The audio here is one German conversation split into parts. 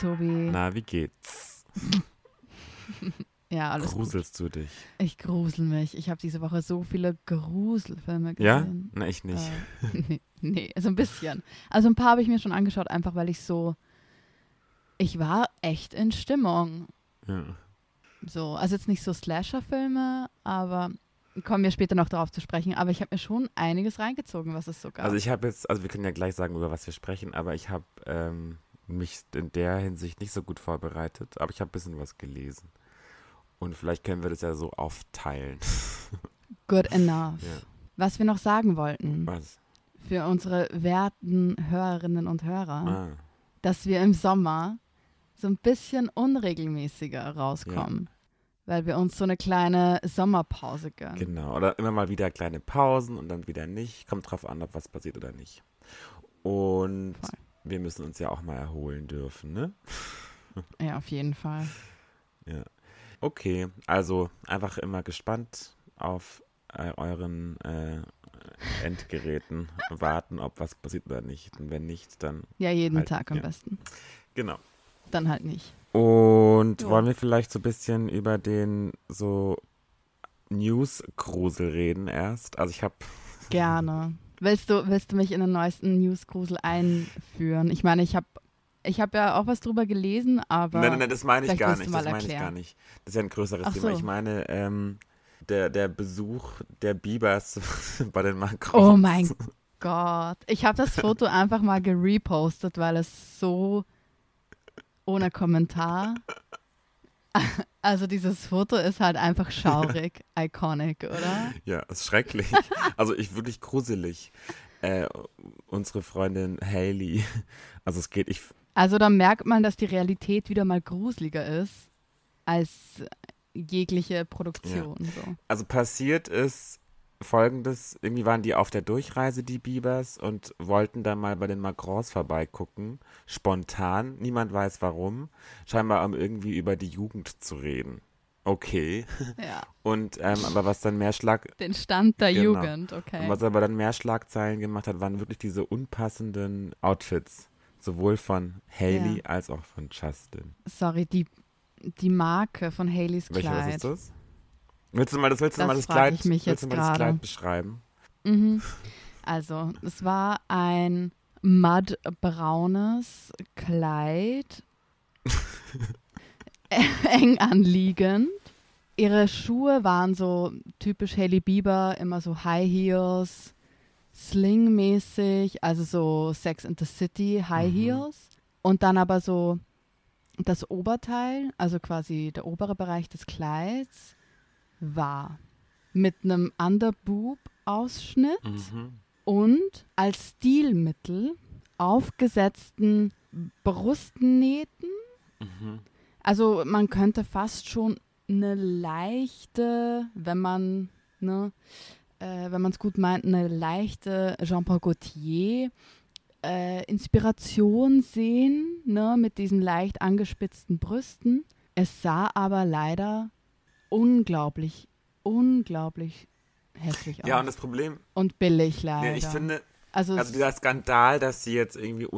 Tobi. Na, wie geht's? ja, alles Gruselst gut. du dich? Ich grusel mich. Ich habe diese Woche so viele Gruselfilme Ja? gesehen. Na, ich nicht. Äh, nee, nee, so ein bisschen. Also ein paar habe ich mir schon angeschaut, einfach weil ich so. Ich war echt in Stimmung. Ja. So, also jetzt nicht so Slasher-Filme, aber kommen wir später noch darauf zu sprechen. Aber ich habe mir schon einiges reingezogen, was es so gab. Also ich habe jetzt, also wir können ja gleich sagen, über was wir sprechen, aber ich habe ähm, mich in der Hinsicht nicht so gut vorbereitet, aber ich habe ein bisschen was gelesen. Und vielleicht können wir das ja so aufteilen. Good enough. Ja. Was wir noch sagen wollten Was? für unsere werten Hörerinnen und Hörer, Ah, dass wir im Sommer so ein bisschen unregelmäßiger rauskommen, weil wir uns so eine kleine Sommerpause gönnen. genau. Oder immer mal wieder kleine Pausen und dann wieder nicht. Kommt drauf an, ob was passiert oder nicht. Und Voll. Wir müssen uns ja auch mal erholen dürfen, ne? Ja, auf jeden Fall. Okay, also einfach immer gespannt auf äh, euren äh, Endgeräten warten, ob was passiert oder nicht. Und wenn nicht, dann Ja, jeden Halt, Tag am ja. besten. genau. Dann halt nicht. Und Ja. wollen wir vielleicht so ein bisschen über den so News-Grusel reden erst? Also ich habe Gerne. Willst du, willst du mich in den neuesten Newsgrusel einführen? Ich meine, ich habe ich hab ja auch was drüber gelesen, aber Nein, nein, nein, das meine ich gar nicht. Das meine ich gar nicht. Das ist ja ein größeres Ach Thema. so. Ich meine, ähm, der, der Besuch der Bibers bei den Macrons. Oh mein Gott. Ich habe das Foto einfach mal gerepostet, weil es so ohne Kommentar. Also dieses Foto ist halt einfach schaurig, iconic, oder? Ja, ist schrecklich. Also ich wirklich gruselig. Äh, unsere Freundin Haley. Also es geht, ich, Also da merkt man, dass die Realität wieder mal gruseliger ist als jegliche Produktion. So. also passiert ist folgendes, irgendwie waren die auf der Durchreise, die Bibers, und wollten dann mal bei den Macrons vorbeigucken. Spontan, niemand weiß warum. Scheinbar um irgendwie über die Jugend zu reden. Okay. Ja, Und ähm, aber was dann mehr Schlag, den Stand der Genau. Jugend, okay. was aber dann mehr Schlagzeilen gemacht hat, waren wirklich diese unpassenden Outfits. Sowohl von Haley Ja. als auch von Justin. Sorry, die, die Marke von Haleys Welche was Kleid. ist das? Willst du mal das, willst du Das mal das Kleid, ich mich willst du jetzt mal das. Kleid beschreiben? Mhm. Also, es war ein mudbraunes Kleid, eng anliegend. Ihre Schuhe waren so typisch Hailey Bieber, immer so High Heels, Sling-mäßig, also so Sex in the City High Mhm. Heels. Und dann aber so das Oberteil, also quasi der obere Bereich des Kleids, war mit einem Underboob-Ausschnitt Mhm. und als Stilmittel aufgesetzten Brustnähten. Mhm. Also man könnte fast schon eine leichte, wenn man, ne, äh, wenn man es gut meint, eine leichte Jean-Paul Gaultier äh, Inspiration sehen, ne, mit diesen leicht angespitzten Brüsten. Es sah aber leider unglaublich, unglaublich hässlich aus. Ja, und das Problem, und billig leider. ja, ich finde, also, also es- dieser Skandal, dass sie jetzt irgendwie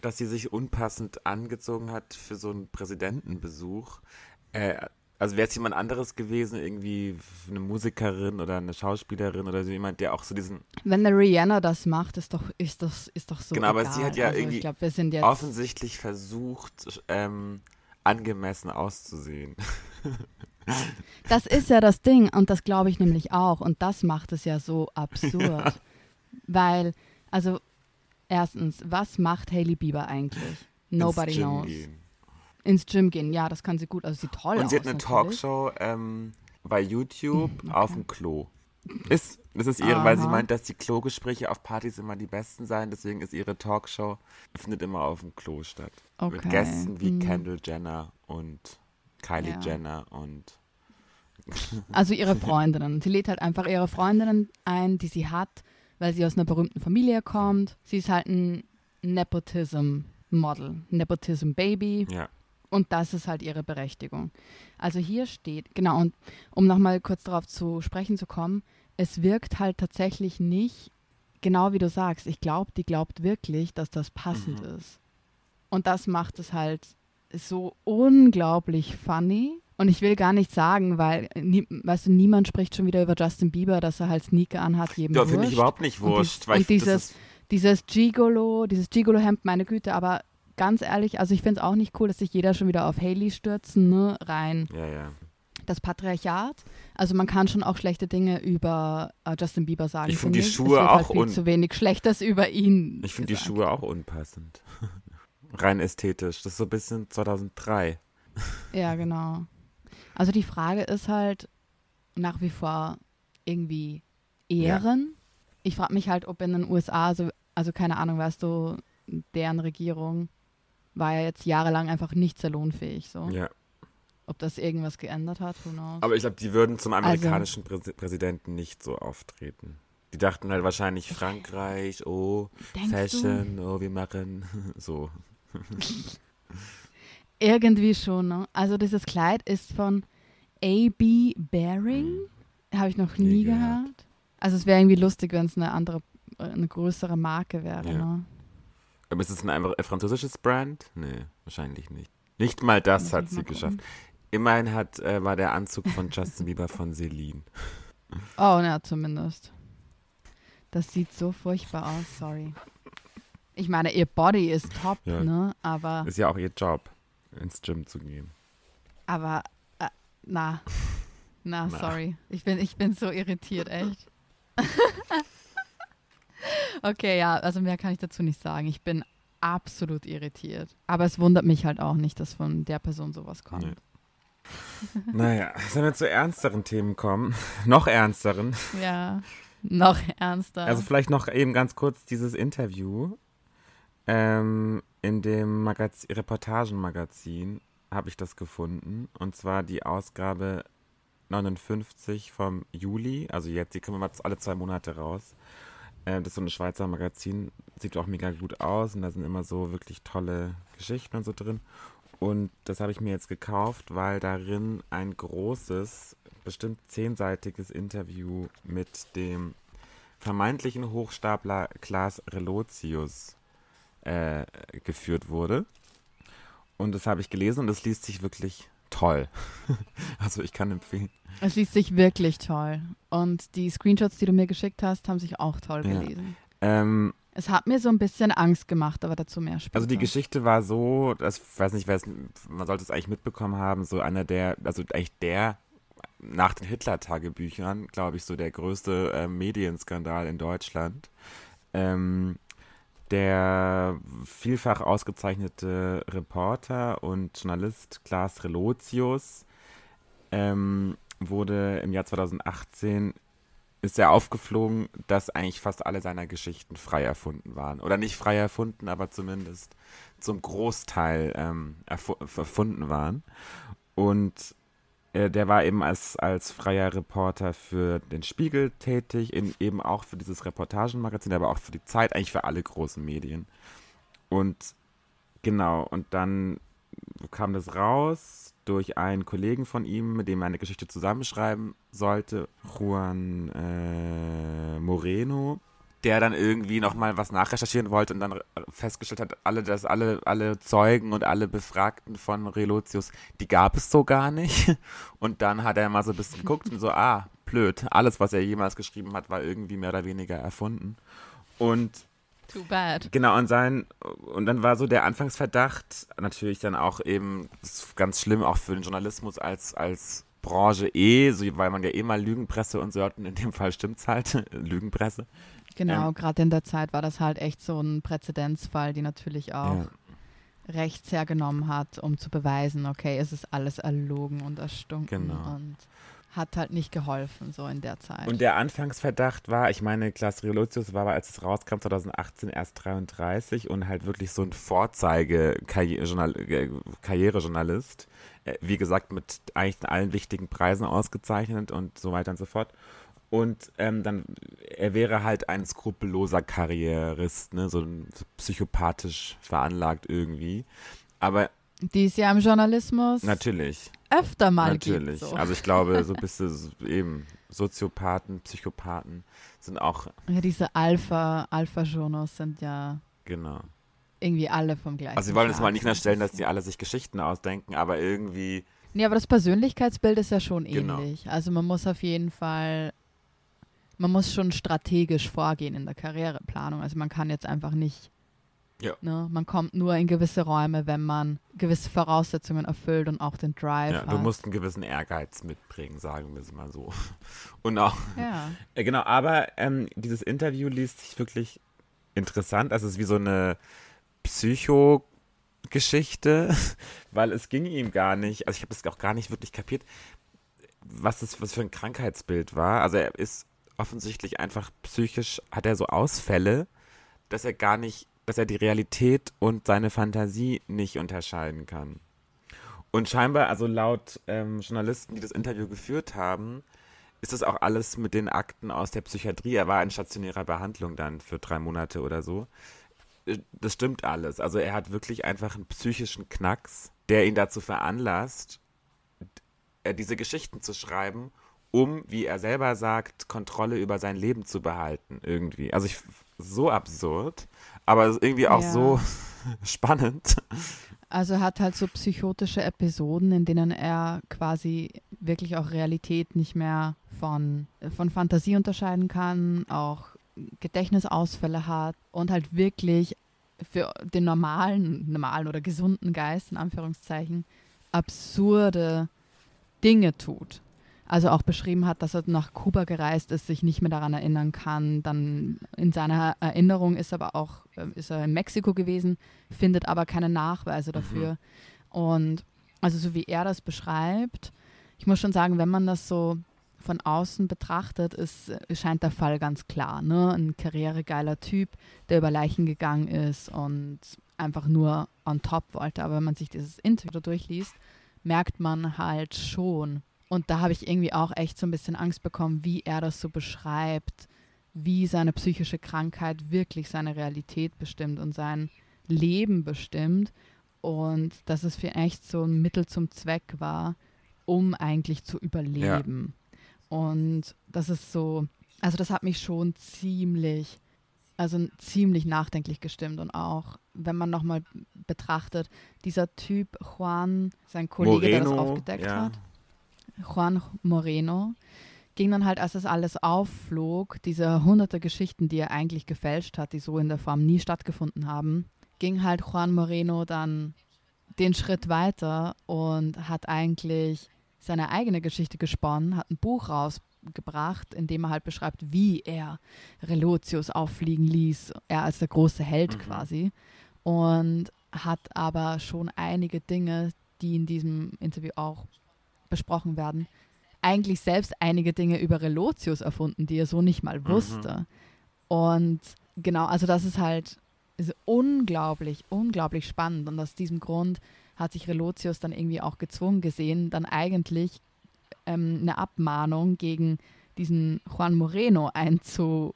dass sie sich unpassend angezogen hat für so einen Präsidentenbesuch. Äh, also wäre es jemand anderes gewesen, irgendwie eine Musikerin oder eine Schauspielerin oder so jemand, der auch so diesen wenn eine Rihanna das macht, ist doch, ist das, ist doch so Genau, aber egal. sie hat ja also irgendwie Ich glaube, wir sind jetzt. offensichtlich versucht, ähm, angemessen auszusehen. Das ist ja das Ding und das glaube ich nämlich auch und das macht es ja so absurd. Weil, also, erstens, was macht Hailey Bieber eigentlich? Nobody ins knows. Gehen. Ins Gym gehen, ja, das kann sie gut, also sieht toll Und aus. sie hat eine natürlich. Talkshow ähm, bei YouTube Mhm, auf dem Klo. Ist, das ist ihre, weil sie Aha. meint, dass die Klogespräche auf Partys immer die besten seien, deswegen ist ihre Talkshow, findet immer auf dem Klo statt. Mit Okay. Gästen wie Mhm. Kendall Jenner und Kylie Ja. Jenner und Also ihre Freundinnen. Sie lädt halt einfach ihre Freundinnen ein, die sie hat, weil sie aus einer berühmten Familie kommt. Sie ist halt ein Nepotism-Model, Nepotism-Baby. ja. Und das ist halt ihre Berechtigung. Also hier steht, genau, und um nochmal kurz darauf zu sprechen zu kommen, es wirkt halt tatsächlich nicht, genau wie du sagst, ich glaube, die glaubt wirklich, dass das passend Mhm. ist. Und das macht es halt so unglaublich funny. Und ich will gar nicht sagen, weil, nie, weißt du, niemand spricht schon wieder über Justin Bieber, dass er halt Sneaker anhat, jedem Ja, finde ich überhaupt nicht Und wurscht. dies- und ich, das dieses- Dieses Gigolo, dieses Gigolo-Hemd, meine Güte, aber ganz ehrlich, also ich finde es auch nicht cool, dass sich jeder schon wieder auf Haley stürzen, ne, rein. ja, ja. Das Patriarchat, also man kann schon auch schlechte Dinge über äh, Justin Bieber sagen. Ich find die finde Schuhe wird auch halt viel zu wenig Schlechtes über ihn. Ich finde die. Schuhe auch unpassend. Rein ästhetisch. Das ist so ein bisschen 2003. Ja, genau. Also die Frage ist halt nach wie vor irgendwie Ehren. Ich frage mich halt, ob in den USA, so, also keine Ahnung, weißt du, deren Regierung war ja jetzt jahrelang einfach nicht salonfähig. So. Ja. Ob das irgendwas geändert hat, who knows. Aber ich glaube, die würden zum Also amerikanischen Präsi- Präsidenten nicht so auftreten. Die dachten halt wahrscheinlich Frankreich, oh, Fashion, oh, wir machen so. Irgendwie schon, ne? Also dieses Kleid ist von A.B. Baring. Habe ich noch nie. Nie gehört. gehört. Also es wäre irgendwie lustig, wenn es eine andere, eine größere Marke wäre, Ja. ne? Aber ist es ein, ein französisches Brand? Nee, wahrscheinlich nicht. Nicht mal das Muss hat sie geschafft. Immerhin hat, äh, war der Anzug von Justin Bieber von Celine. Oh, na, zumindest. Das sieht so furchtbar aus, sorry. Ich meine, ihr Body ist top, Ja. ne? Aber, Ist ja auch ihr Job, ins Gym zu gehen. aber, äh, na. Na, Na. sorry. Ich bin, ich bin so irritiert, echt. okay, ja, also mehr kann ich dazu nicht sagen. Ich bin absolut irritiert. Aber es wundert mich halt auch nicht, dass von der Person sowas kommt. Nee. Naja, sollen wir zu ernsteren Themen kommen? noch ernsteren. Ja, noch ernster. Also vielleicht noch eben ganz kurz dieses Interview ähm, in dem Magaz Reportagenmagazin habe ich das gefunden. Und zwar die Ausgabe 59 vom Juli. Also jetzt, die kommen immer alle zwei Monate raus. Äh, das ist so ein Schweizer Magazin. Sieht auch mega gut aus. Und da sind immer so wirklich tolle Geschichten und so drin. Und das habe ich mir jetzt gekauft, weil darin ein großes, bestimmt zehnseitiges Interview mit dem vermeintlichen Hochstapler Klaas Relotius äh, geführt wurde. Und das habe ich gelesen und es liest sich wirklich toll. also ich kann empfehlen. Es liest sich wirklich toll. Und die Screenshots, die du mir geschickt hast, haben sich auch toll Ja. gelesen. Ähm, Es hat mir so ein bisschen Angst gemacht, aber dazu mehr später. also die Geschichte war so, das ich weiß nicht, wer es, man sollte es eigentlich mitbekommen haben, so einer der, also eigentlich der nach den Hitler-Tagebüchern, glaube ich, so der größte äh, Medienskandal in Deutschland. Ähm, der vielfach ausgezeichnete Reporter und Journalist Klaas Relotius ähm, wurde im Jahr 2018 ist er aufgeflogen, dass eigentlich fast alle seiner Geschichten frei erfunden waren. Oder nicht frei erfunden, aber zumindest zum Großteil ähm, erfu erfunden waren. Und äh, der war eben als, als freier Reporter für den Spiegel tätig, in, eben auch für dieses Reportagenmagazin, aber auch für die Zeit, eigentlich für alle großen Medien. Und genau, und dann kam das raus durch einen Kollegen von ihm, mit dem er eine Geschichte zusammenschreiben sollte, Juan äh, Moreno, der dann irgendwie nochmal was nachrecherchieren wollte und dann festgestellt hat, alle, dass alle, alle Zeugen und alle Befragten von Relotius, die gab es so gar nicht. Und dann hat er mal so ein bisschen geguckt und so, ah, blöd, alles, was er jemals geschrieben hat, war irgendwie mehr oder weniger erfunden. Und Too bad. Genau, und sein, und dann war so der Anfangsverdacht, natürlich dann auch eben, ganz schlimm auch für den Journalismus als, als Branche eh, so, weil man ja eh mal Lügenpresse und so hat, und in dem Fall stimmt's halt, Lügenpresse. Genau, Ähm, gerade in der Zeit war das halt echt so ein Präzedenzfall, die natürlich auch Ja. rechts hergenommen hat, um zu beweisen, okay, es ist alles erlogen und erstunken Genau. und hat halt nicht geholfen, so in der Zeit. Und der Anfangsverdacht war, ich meine, Klaas Relotius war, als es rauskam, 2018 erst 33 und halt wirklich so ein Vorzeige-Karrierejournalist. Äh, Wie gesagt, mit eigentlich allen wichtigen Preisen ausgezeichnet und so weiter und so fort. Und ähm, dann, er wäre halt ein skrupelloser Karrierist, ne, so psychopathisch veranlagt irgendwie. Aber die es ja im Journalismus natürlich, öfter mal natürlich. gibt. So. Also ich glaube, so bist du eben Soziopathen, Psychopathen sind auch ja, diese Alpha, Alpha-Journos sind ja Genau. irgendwie alle vom gleichen. Also sie wollen jetzt mal nicht sind. unterstellen, dass die alle sich Geschichten ausdenken, aber irgendwie, Nee, aber das Persönlichkeitsbild ist ja schon Genau. ähnlich. Also man muss auf jeden Fall, man muss schon strategisch vorgehen in der Karriereplanung. Also man kann jetzt einfach nicht, Ja. ne, man kommt nur in gewisse Räume, wenn man gewisse Voraussetzungen erfüllt und auch den Drive ja, hat. du musst einen gewissen Ehrgeiz mitbringen, sagen wir es mal so. Und auch, ja. äh, genau, aber ähm, dieses Interview liest sich wirklich interessant. Also es ist wie so eine Psycho-Geschichte, weil es ging ihm gar nicht, also ich habe das auch gar nicht wirklich kapiert, was das was für ein Krankheitsbild war. Also er ist offensichtlich einfach psychisch, hat er so Ausfälle, dass er gar nicht, dass er die Realität und seine Fantasie nicht unterscheiden kann. Und scheinbar, also laut ähm, Journalisten, die das Interview geführt haben, ist das auch alles mit den Akten aus der Psychiatrie. Er war in stationärer Behandlung dann für drei Monate oder so. Äh, Das stimmt alles. Also er hat wirklich einfach einen psychischen Knacks, der ihn dazu veranlasst, äh, diese Geschichten zu schreiben, um, wie er selber sagt, Kontrolle über sein Leben zu behalten. Irgendwie. Also ich, so absurd, aber irgendwie auch Ja. so spannend. Also er hat halt so psychotische Episoden, in denen er quasi wirklich auch Realität nicht mehr von, von Fantasie unterscheiden kann, auch Gedächtnisausfälle hat und halt wirklich für den normalen, normalen oder gesunden Geist, in Anführungszeichen, absurde Dinge tut. Also auch beschrieben hat, dass er nach Kuba gereist ist, sich nicht mehr daran erinnern kann. Dann in seiner Erinnerung ist aber auch, äh, ist er in Mexiko gewesen, findet aber keine Nachweise dafür. Und also so wie er das beschreibt, ich muss schon sagen, wenn man das so von außen betrachtet, ist, scheint der Fall ganz klar. Ne? Ein karrieregeiler Typ, der über Leichen gegangen ist und einfach nur on top wollte. Aber wenn man sich dieses Interview durchliest, merkt man halt schon. Und da habe ich irgendwie auch echt so ein bisschen Angst bekommen, wie er das so beschreibt, wie seine psychische Krankheit wirklich seine Realität bestimmt und sein Leben bestimmt. Und dass es für echt so ein Mittel zum Zweck war, um eigentlich zu überleben. Und das ist so, also das hat mich schon ziemlich, also ziemlich nachdenklich gestimmt. Und auch, wenn man nochmal betrachtet, dieser Typ Juan, sein Kollege, der das Moreno, aufgedeckt ja. hat, Juan Moreno, ging dann halt, als das alles aufflog, diese hunderte Geschichten, die er eigentlich gefälscht hat, die so in der Form nie stattgefunden haben, ging halt Juan Moreno dann den Schritt weiter und hat eigentlich seine eigene Geschichte gesponnen, hat ein Buch rausgebracht, in dem er halt beschreibt, wie er Relotius auffliegen ließ, er als der große Held Mhm. quasi. Und hat aber schon einige Dinge, die in diesem Interview auch besprochen werden, eigentlich selbst einige Dinge über Relotius erfunden, die er so nicht mal wusste. Und genau, also das ist halt ist unglaublich, unglaublich spannend. Und aus diesem Grund hat sich Relotius dann irgendwie auch gezwungen gesehen, dann eigentlich ähm, eine Abmahnung gegen diesen Juan Moreno einzu,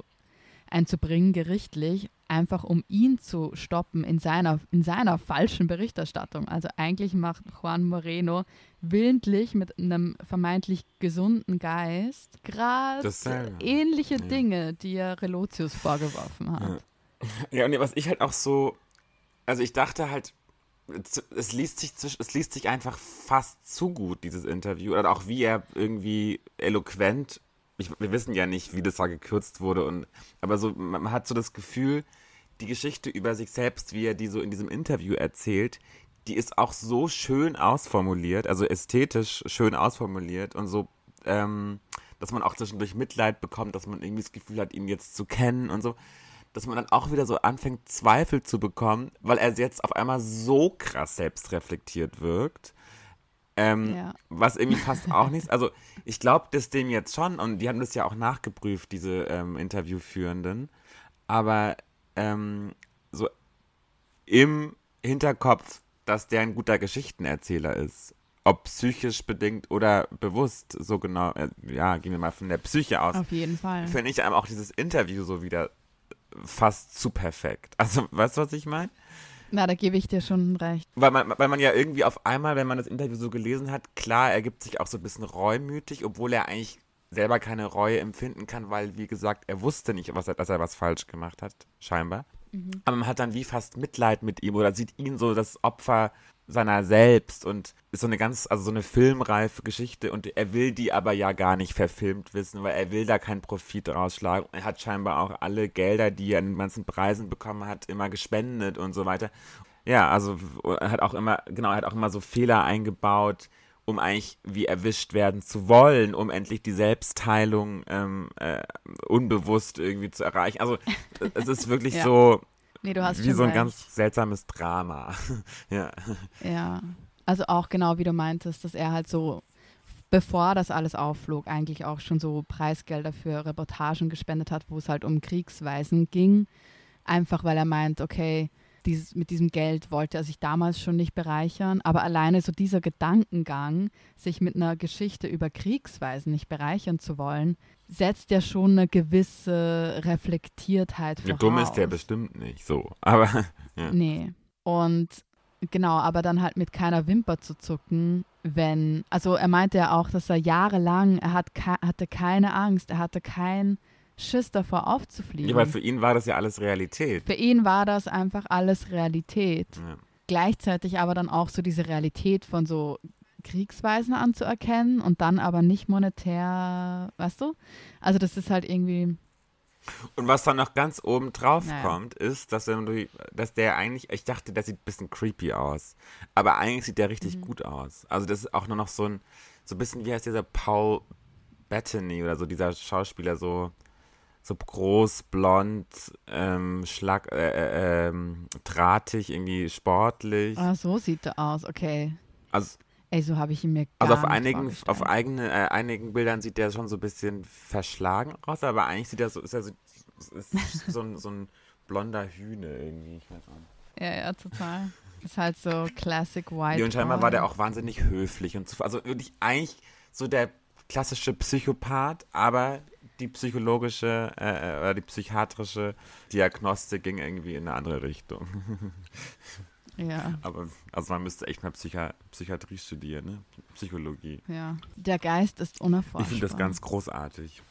einzubringen, gerichtlich, einfach um ihn zu stoppen in seiner, in seiner falschen Berichterstattung. Also eigentlich macht Juan Moreno willentlich mit einem vermeintlich gesunden Geist gerade ähnliche Ja. Dinge, die er Relotius vorgeworfen hat. Ja. Ja, und was ich halt auch so, also ich dachte halt, es- es liest sich es liest sich einfach fast zu gut, dieses Interview. Oder auch wie er irgendwie eloquent, ich, wir wissen ja nicht, wie das da gekürzt wurde, und aber so, man hat so das Gefühl, die Geschichte über sich selbst, wie er die so in diesem Interview erzählt, die ist auch so schön ausformuliert, also ästhetisch schön ausformuliert und so, ähm, dass man auch zwischendurch Mitleid bekommt, dass man irgendwie das Gefühl hat, ihn jetzt zu kennen und so dass man dann auch wieder so anfängt, Zweifel zu bekommen, weil er jetzt auf einmal so krass selbstreflektiert wirkt. Ähm, Ja. Was irgendwie fast auch nichts. Also, ich glaube das dem jetzt schon, und die haben das ja auch nachgeprüft, diese ähm, Interviewführenden. Aber ähm, so im Hinterkopf, dass der ein guter Geschichtenerzähler ist. Ob psychisch bedingt oder bewusst, so genau, äh, ja, gehen wir mal von der Psyche aus Auf jeden Fall. finde ich einem auch dieses Interview so wieder fast zu perfekt. Also, weißt du, was ich meine? Na, da gebe ich dir schon recht. Weil man, weil man ja irgendwie auf einmal, wenn man das Interview so gelesen hat, klar, er gibt sich auch so ein bisschen reumütig, obwohl er eigentlich selber keine Reue empfinden kann, weil, wie gesagt, er wusste nicht, was er, dass er was falsch gemacht hat, scheinbar. Mhm. Aber man hat dann wie fast Mitleid mit ihm oder sieht ihn so das Opfer seiner selbst und ist so eine ganz, also so eine filmreife Geschichte und er will die aber ja gar nicht verfilmt wissen, weil er will da keinen Profit rausschlagen. Er hat scheinbar auch alle Gelder, die er an den ganzen Preisen bekommen hat, immer gespendet und so weiter. Ja, also er hat auch immer, genau, er hat auch immer so Fehler eingebaut, um eigentlich wie erwischt werden zu wollen, um endlich die Selbstheilung ähm, äh, unbewusst irgendwie zu erreichen. Also es ist wirklich ja. so nee, wie so ein recht. ganz seltsames Drama. ja. Ja, also auch genau wie du meintest, dass er halt so, bevor das alles aufflog, eigentlich auch schon so Preisgelder für Reportagen gespendet hat, wo es halt um Kriegsweisen ging. Einfach weil er meint, okay, dieses, mit diesem Geld wollte er sich damals schon nicht bereichern, aber alleine so dieser Gedankengang, sich mit einer Geschichte über Kriegsweisen nicht bereichern zu wollen, setzt ja schon eine gewisse Reflektiertheit voraus. Ja, dumm ist der bestimmt nicht so, aber ja. Nee. Und genau, aber dann halt mit keiner Wimper zu zucken, wenn, also er meinte ja auch, dass er jahrelang, er hat, hatte keine Angst, er hatte kein Schiss davor aufzufliegen. Ja, weil für ihn war das ja alles Realität. Für ihn war das einfach alles Realität. Ja. Gleichzeitig aber dann auch so diese Realität von so Kriegsweisen anzuerkennen und dann aber nicht monetär, weißt du? Also das ist halt irgendwie. Und was dann noch ganz oben drauf naja. kommt, ist, dass, du, dass der eigentlich, ich dachte, der sieht ein bisschen creepy aus. Aber eigentlich sieht der richtig mhm. gut aus. Also das ist auch nur noch so ein, so ein bisschen, wie heißt dieser Paul Bettany oder so, dieser Schauspieler, so so groß, blond, ähm, schlag, äh, äh, ähm, drahtig, irgendwie sportlich. Ah, so sieht er aus, okay. Also, Ey, so habe ich ihn mir gar Also auf einigen, auf eigene, äh, einigen Bildern sieht der schon so ein bisschen verschlagen aus, aber eigentlich sieht er so, ist er so, ist so, ein, so ein blonder Hühne irgendwie. Ich weiß nicht. Ja, ja, total. Ist halt so Classic White. Ja, und scheinbar war der auch wahnsinnig höflich und so, also wirklich eigentlich so der klassische Psychopath, aber die psychologische äh, äh, oder die psychiatrische Diagnostik ging irgendwie in eine andere Richtung. Ja. Aber also man müsste echt mal Psychi Psychiatrie studieren, ne? Psychologie. Ja. Der Geist ist unerforschbar. Ich finde das ganz großartig.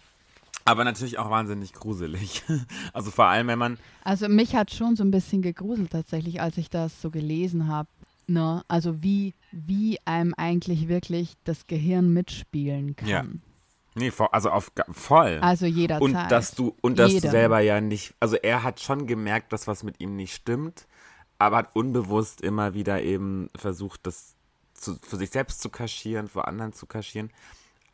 Aber natürlich auch wahnsinnig gruselig. Also vor allem, wenn man. Also mich hat schon so ein bisschen gegruselt tatsächlich, als ich das so gelesen habe. Ne? Also wie, wie einem eigentlich wirklich das Gehirn mitspielen kann. Ja. Nee, also auf voll. Also jederzeit. Und dass du und dass du selber ja nicht, also er hat schon gemerkt, dass was mit ihm nicht stimmt, aber hat unbewusst immer wieder eben versucht, das zu, für sich selbst zu kaschieren, für anderen zu kaschieren.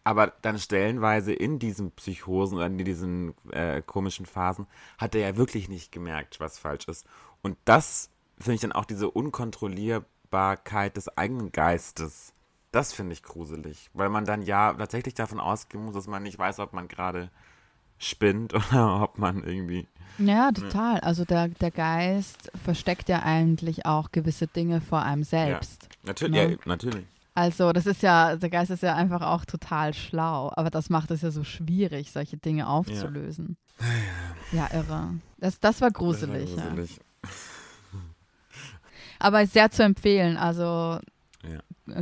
Aber dann stellenweise in diesen Psychosen oder in diesen äh, komischen Phasen hat er ja wirklich nicht gemerkt, was falsch ist. Und das finde ich dann auch diese Unkontrollierbarkeit des eigenen Geistes das finde ich gruselig, weil man dann ja tatsächlich davon ausgehen muss, dass man nicht weiß, ob man gerade spinnt oder ob man irgendwie. Ja, total. Also der, der Geist versteckt ja eigentlich auch gewisse Dinge vor einem selbst. Ja, natürlich, ne? ja, natürlich. Also das ist ja, der Geist ist ja einfach auch total schlau, aber das macht es ja so schwierig, solche Dinge aufzulösen. Ja, ja irre. Das, das war gruselig. Das war gruselig. Ja. Aber sehr zu empfehlen. Also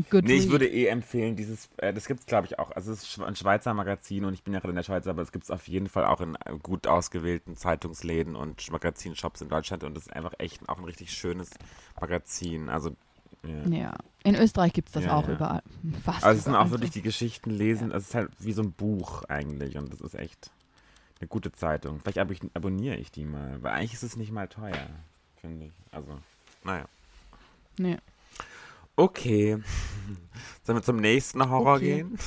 Good nee, ich würde eh empfehlen, dieses, äh, das gibt es glaube ich auch, also es ist ein Schweizer Magazin und ich bin ja gerade in der Schweiz, aber es gibt es auf jeden Fall auch in äh, gut ausgewählten Zeitungsläden und Magazinshops in Deutschland und es ist einfach echt auch ein richtig schönes Magazin, also ja. ja. In Österreich gibt es das ja, auch ja. überall. Fast also es sind auch wirklich die Geschichten lesen, es ist halt wie so ein Buch eigentlich und das ist echt eine gute Zeitung. Vielleicht ab abonniere ich die mal, weil eigentlich ist es nicht mal teuer, finde ich. Also, naja. Nee. Okay. Sollen wir zum nächsten Horror okay. gehen?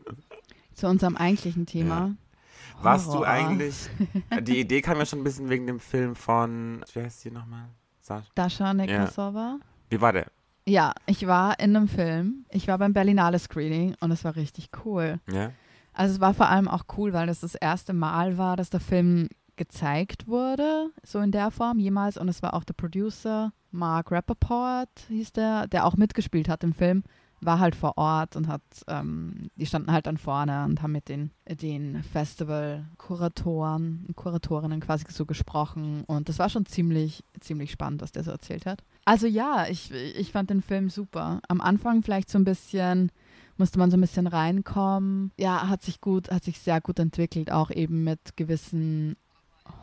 Zu unserem eigentlichen Thema. Ja. Warst du eigentlich. Die Idee kam ja schon ein bisschen wegen dem Film von. Wie heißt die nochmal? Dasha Nekasova. Ja. Wie war der? Ja, ich war in einem Film. Ich war beim Berlinale Screening und es war richtig cool. Ja. Also es war vor allem auch cool, weil das das erste Mal war, dass der Film gezeigt wurde, so in der Form jemals. Und es war auch der Producer, Mark Rappaport hieß der, der auch mitgespielt hat im Film, war halt vor Ort und hat, ähm, die standen halt dann vorne und haben mit den, den Festival-Kuratoren, Kuratorinnen quasi so gesprochen. Und das war schon ziemlich, ziemlich spannend, was der so erzählt hat. Also ja, ich, ich fand den Film super. Am Anfang vielleicht so ein bisschen musste man so ein bisschen reinkommen. Ja, hat sich gut, hat sich sehr gut entwickelt, auch eben mit gewissen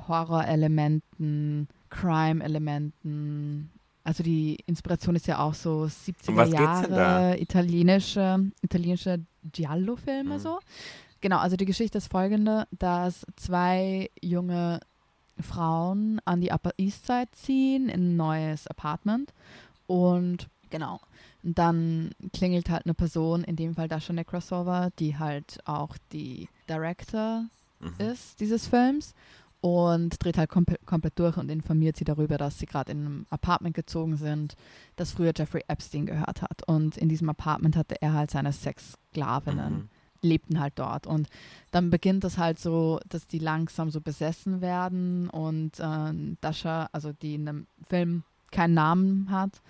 Horrorelementen, Crime-Elementen. Also die Inspiration ist ja auch so 70er Um was geht's denn da? Jahre italienische, italienische Giallo-Filme Mhm. so. Genau, also die Geschichte ist folgende, dass zwei junge Frauen an die Upper East Side ziehen in ein neues Apartment und genau, dann klingelt halt eine Person, in dem Fall Dasha Necrosova, die halt auch die Director Mhm. ist dieses Films und dreht halt komple komplett durch und informiert sie darüber, dass sie gerade in einem Apartment gezogen sind, das früher Jeffrey Epstein gehört hat. Und in diesem Apartment hatte er halt seine Sexsklavinnen, Mhm. lebten halt dort. Und dann beginnt es halt so, dass die langsam so besessen werden und äh, Dasha, also die in dem Film keinen Namen hat,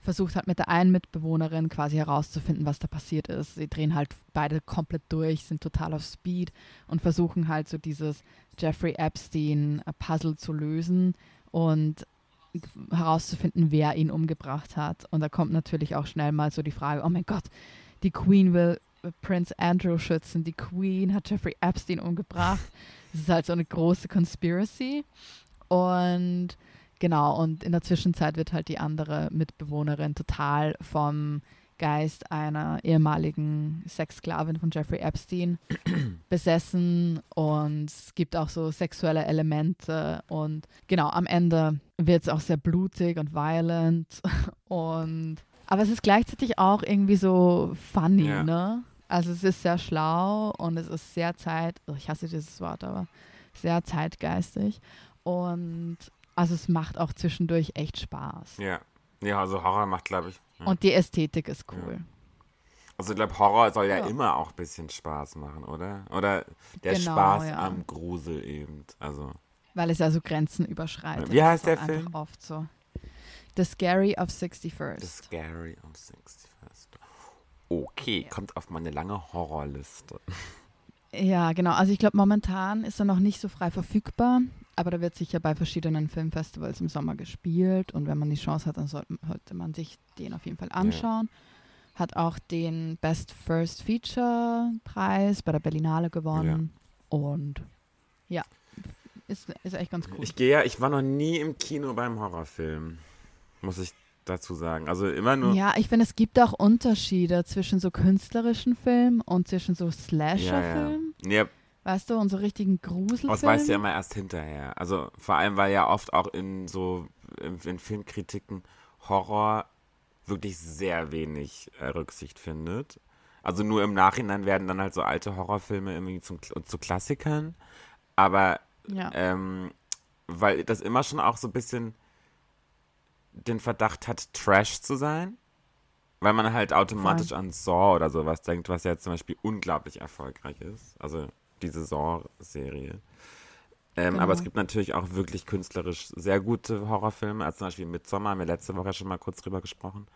versucht halt mit der einen Mitbewohnerin quasi herauszufinden, was da passiert ist. Sie drehen halt beide komplett durch, sind total auf Speed und versuchen halt so dieses Jeffrey Epstein äh, zu lösen und herauszufinden, wer ihn umgebracht hat. Und da kommt natürlich auch schnell mal so die Frage, oh mein Gott, die Queen will äh, Prince Andrew schützen, die Queen hat Jeffrey Epstein umgebracht. Das ist halt so eine große Conspiracy. Und genau, und in der Zwischenzeit wird halt die andere Mitbewohnerin total vom Geist einer ehemaligen Sexsklavin von Jeffrey Epstein besessen und es gibt auch so sexuelle Elemente und genau am Ende wird es auch sehr blutig und violent und aber es ist gleichzeitig auch irgendwie so funny, Ja. ne? Also es ist sehr schlau und es ist sehr zeit, oh, ich hasse dieses Wort, aber sehr zeitgeistig und also es macht auch zwischendurch echt Spaß. Ja. Ja, also Horror macht, glaube ich. ja. Und die Ästhetik ist cool. Also ich glaube, Horror soll ja, Ja. immer auch ein bisschen Spaß machen, oder? Oder der Genau, Spaß ja. am Grusel eben. Also. Weil es ja so Grenzen überschreitet. Wie heißt der Film? Oft so. The Scary of The 61st. Scary on 61st. Okay, kommt auf meine lange Horrorliste. Ja, genau. Also ich glaube, momentan ist er noch nicht so frei verfügbar, aber da wird sicher bei verschiedenen Filmfestivals im Sommer gespielt und wenn man die Chance hat, dann sollte, sollte man sich den auf jeden Fall anschauen. Hat auch den Best First Feature Preis bei der Berlinale gewonnen und ja, ist, ist echt ganz cool. Ich gehe ja, ich war noch nie im Kino beim Horrorfilm. Muss ich dazu sagen. Also immer nur. Ja, ich finde, es gibt auch Unterschiede zwischen so künstlerischen Filmen und zwischen so ja, Slasher-Filmen. ja. Weißt du, und so richtigen Gruselfilmen. Das weißt du ja immer erst hinterher. Also vor allem, weil ja oft auch in so in, in Filmkritiken Horror wirklich sehr wenig äh, Rücksicht findet. Also nur im Nachhinein werden dann halt so alte Horrorfilme irgendwie zum, zu Klassikern. Aber Ja. ähm, weil das immer schon auch so ein bisschen den Verdacht hat, Trash zu sein. Weil man halt automatisch an Saw oder sowas denkt, was ja zum Beispiel unglaublich erfolgreich ist. Also diese Saw-Serie. Ähm, Genau. Aber es gibt natürlich auch wirklich künstlerisch sehr gute Horrorfilme, als zum Beispiel Midsommar, haben wir letzte Woche schon mal kurz drüber gesprochen.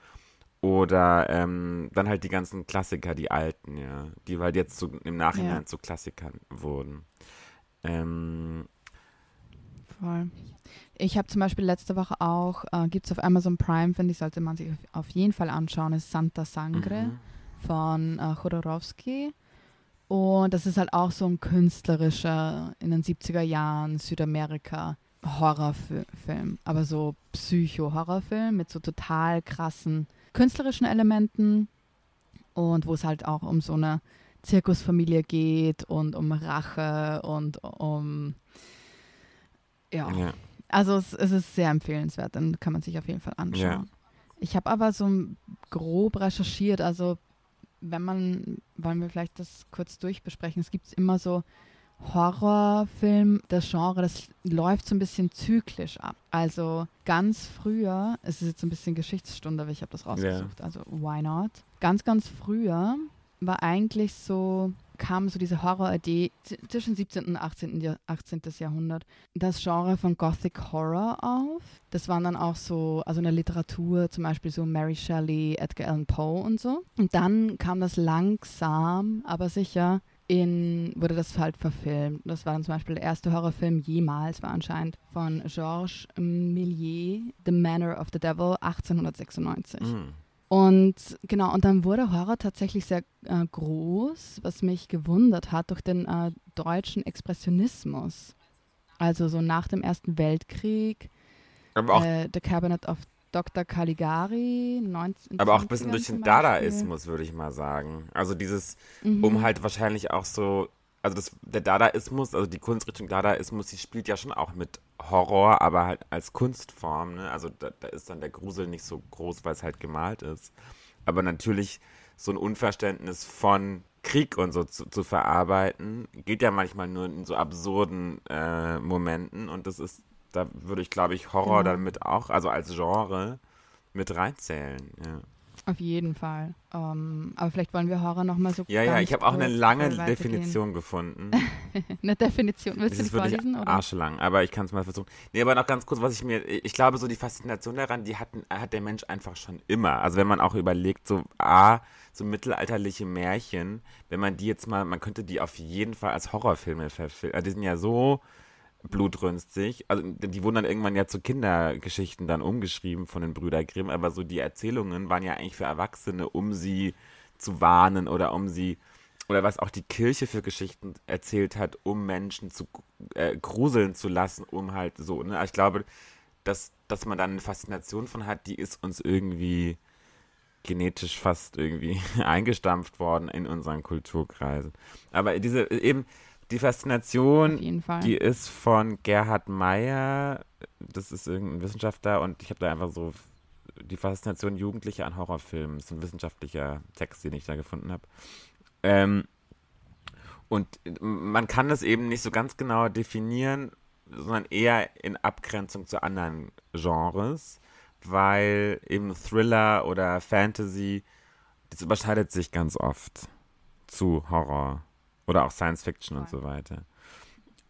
Oder ähm, dann halt die ganzen Klassiker, die alten, ja, die halt jetzt zu, im Nachhinein Ja. zu Klassikern wurden. Ähm, Voll. Ich habe zum Beispiel letzte Woche auch, äh, gibt es auf Amazon Prime, finde ich, sollte man sich auf, auf jeden Fall anschauen, ist Santa Sangre mhm. von äh, Chodorowski. Und das ist halt auch so ein künstlerischer, in den 70er Jahren Südamerika Horrorfilm, aber so Psycho-Horrorfilm mit so total krassen künstlerischen Elementen und wo es halt auch um so eine Zirkusfamilie geht und um Rache und um ja, ja. also es, es ist sehr empfehlenswert, dann kann man sich auf jeden Fall anschauen. Ich habe aber so grob recherchiert, also wenn man, wollen wir vielleicht das kurz durchbesprechen, es gibt immer so Horrorfilm, das Genre, das läuft so ein bisschen zyklisch ab. Also ganz früher, es ist jetzt ein bisschen Geschichtsstunde, aber ich habe das rausgesucht, also why not? Ganz, ganz früher war eigentlich so, kam so diese Horror-Idee zwischen 17. und 18. Jahr, 18. Jahrhundert, das Genre von Gothic Horror auf. Das waren dann auch so, also in der Literatur zum Beispiel so Mary Shelley, Edgar Allan Poe und so. Und dann kam das langsam, aber sicher in, wurde das halt verfilmt. Das war dann zum Beispiel der erste Horrorfilm jemals, war anscheinend von Georges Méliès, The Manor of the Devil, 1896. Mhm. Und genau, und dann wurde Horror tatsächlich sehr äh, groß, was mich gewundert hat, durch den äh, deutschen Expressionismus. Also so nach dem Ersten Weltkrieg äh, The Cabinet of Dr. Caligari, 19. Aber auch ein bisschen durch den Dadaismus, würde ich mal sagen. Also dieses, mhm. um halt wahrscheinlich auch so, also das, der Dadaismus, also die Kunstrichtung Dadaismus, die spielt ja schon auch mit Horror, aber halt als Kunstform. Ne? Also da, da ist dann der Grusel nicht so groß, weil es halt gemalt ist. Aber natürlich so ein Unverständnis von Krieg und so zu, zu verarbeiten, geht ja manchmal nur in so absurden äh, Momenten und das ist da würde ich, glaube ich, Horror genau. damit auch, also als Genre, mit reinzählen. Ja. Auf jeden Fall. Um, ähm, aber vielleicht wollen wir Horror nochmal so. Ja, ja, ich habe auch eine lange Definition gefunden. eine Definition, willst das du die vorlesen? Oder? Arschlang, aber ich kann es mal versuchen. Nee, aber noch ganz kurz, was ich mir, ich glaube, so die Faszination daran, die hatten, hat der Mensch einfach schon immer. Also wenn man auch überlegt, so A, so mittelalterliche Märchen, wenn man die jetzt mal, man könnte die auf jeden Fall als Horrorfilme verfilmen. Also die sind ja so blutrünstig. Also die wurden dann irgendwann ja zu Kindergeschichten dann umgeschrieben von den Brüder Grimm, aber so die Erzählungen waren ja eigentlich für Erwachsene, um sie zu warnen oder um sie oder was auch die Kirche für Geschichten erzählt hat, um Menschen zu äh, gruseln zu lassen, um halt so, ne? Ich glaube, dass, dass man da eine Faszination von hat, die ist uns irgendwie genetisch fast irgendwie eingestampft worden in unseren Kulturkreisen. Aber diese eben, die Faszination, die ist von Gerhard Meyer, das ist irgendein Wissenschaftler und ich habe da einfach so die Faszination Jugendlicher an Horrorfilmen, das ist ein wissenschaftlicher Text, den ich da gefunden habe. Ähm, und man kann das eben nicht so ganz genau definieren, sondern eher in Abgrenzung zu anderen Genres, weil eben Thriller oder Fantasy, das überschneidet sich ganz oft zu Horror. Oder auch Science Fiction und so weiter.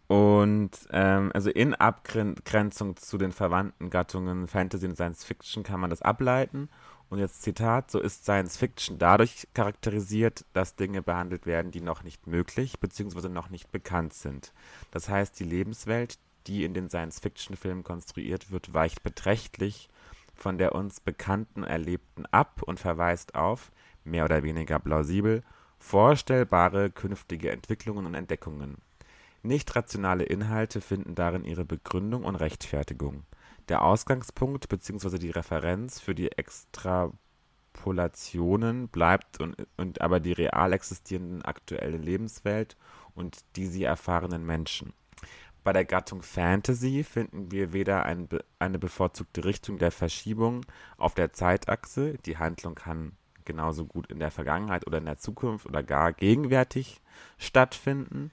Und ähm, also in Abgrenzung zu den verwandten Gattungen Fantasy und Science Fiction kann man das ableiten. Und jetzt Zitat, so ist Science Fiction dadurch charakterisiert, dass Dinge behandelt werden, die noch nicht möglich bzw. noch nicht bekannt sind. Das heißt, die Lebenswelt, die in den Science-Fiction-Filmen konstruiert wird, weicht beträchtlich von der uns bekannten Erlebten ab und verweist auf, mehr oder weniger plausibel, vorstellbare künftige Entwicklungen und Entdeckungen. Nicht-rationale Inhalte finden darin ihre Begründung und Rechtfertigung. Der Ausgangspunkt bzw. die Referenz für die Extrapolationen bleibt und, und aber die real existierende aktuelle Lebenswelt und die sie erfahrenen Menschen. Bei der Gattung Fantasy finden wir weder ein, eine bevorzugte Richtung der Verschiebung auf der Zeitachse, die Handlung kann genauso gut in der Vergangenheit oder in der Zukunft oder gar gegenwärtig stattfinden,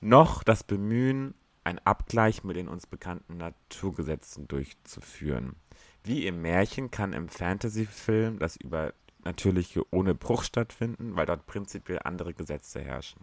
noch das Bemühen, einen Abgleich mit den uns bekannten Naturgesetzen durchzuführen. Wie im Märchen kann im Fantasyfilm das Übernatürliche ohne Bruch stattfinden, weil dort prinzipiell andere Gesetze herrschen.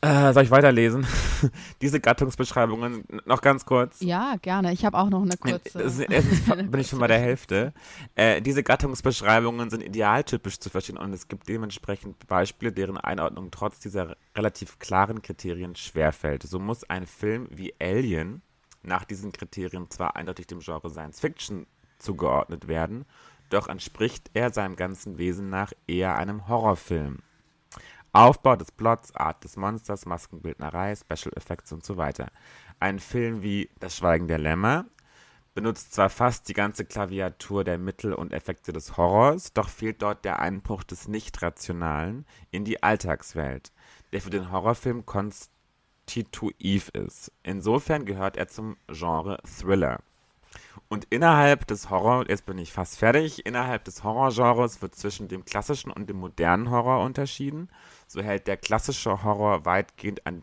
Äh, soll ich weiterlesen? Diese Gattungsbeschreibungen noch ganz kurz. Ja, gerne. Ich habe auch noch eine kurze. Erstens bin ich schon bei der Hälfte. Äh, diese Gattungsbeschreibungen sind idealtypisch zu verstehen und es gibt dementsprechend Beispiele, deren Einordnung trotz dieser relativ klaren Kriterien schwerfällt. So muss ein Film wie Alien nach diesen Kriterien zwar eindeutig dem Genre Science Fiction zugeordnet werden, doch entspricht er seinem ganzen Wesen nach eher einem Horrorfilm. Aufbau des Plots, Art des Monsters, Maskenbildnerei, Special Effects und so weiter. Ein Film wie Das Schweigen der Lämmer benutzt zwar fast die ganze Klaviatur der Mittel und Effekte des Horrors, doch fehlt dort der Einbruch des Nicht-Rationalen in die Alltagswelt, der für den Horrorfilm konstitutiv ist. Insofern gehört er zum Genre Thriller. Und innerhalb des Horror, jetzt bin ich fast fertig, innerhalb des Horrorgenres wird zwischen dem klassischen und dem modernen Horror unterschieden. So hält der klassische Horror weitgehend an,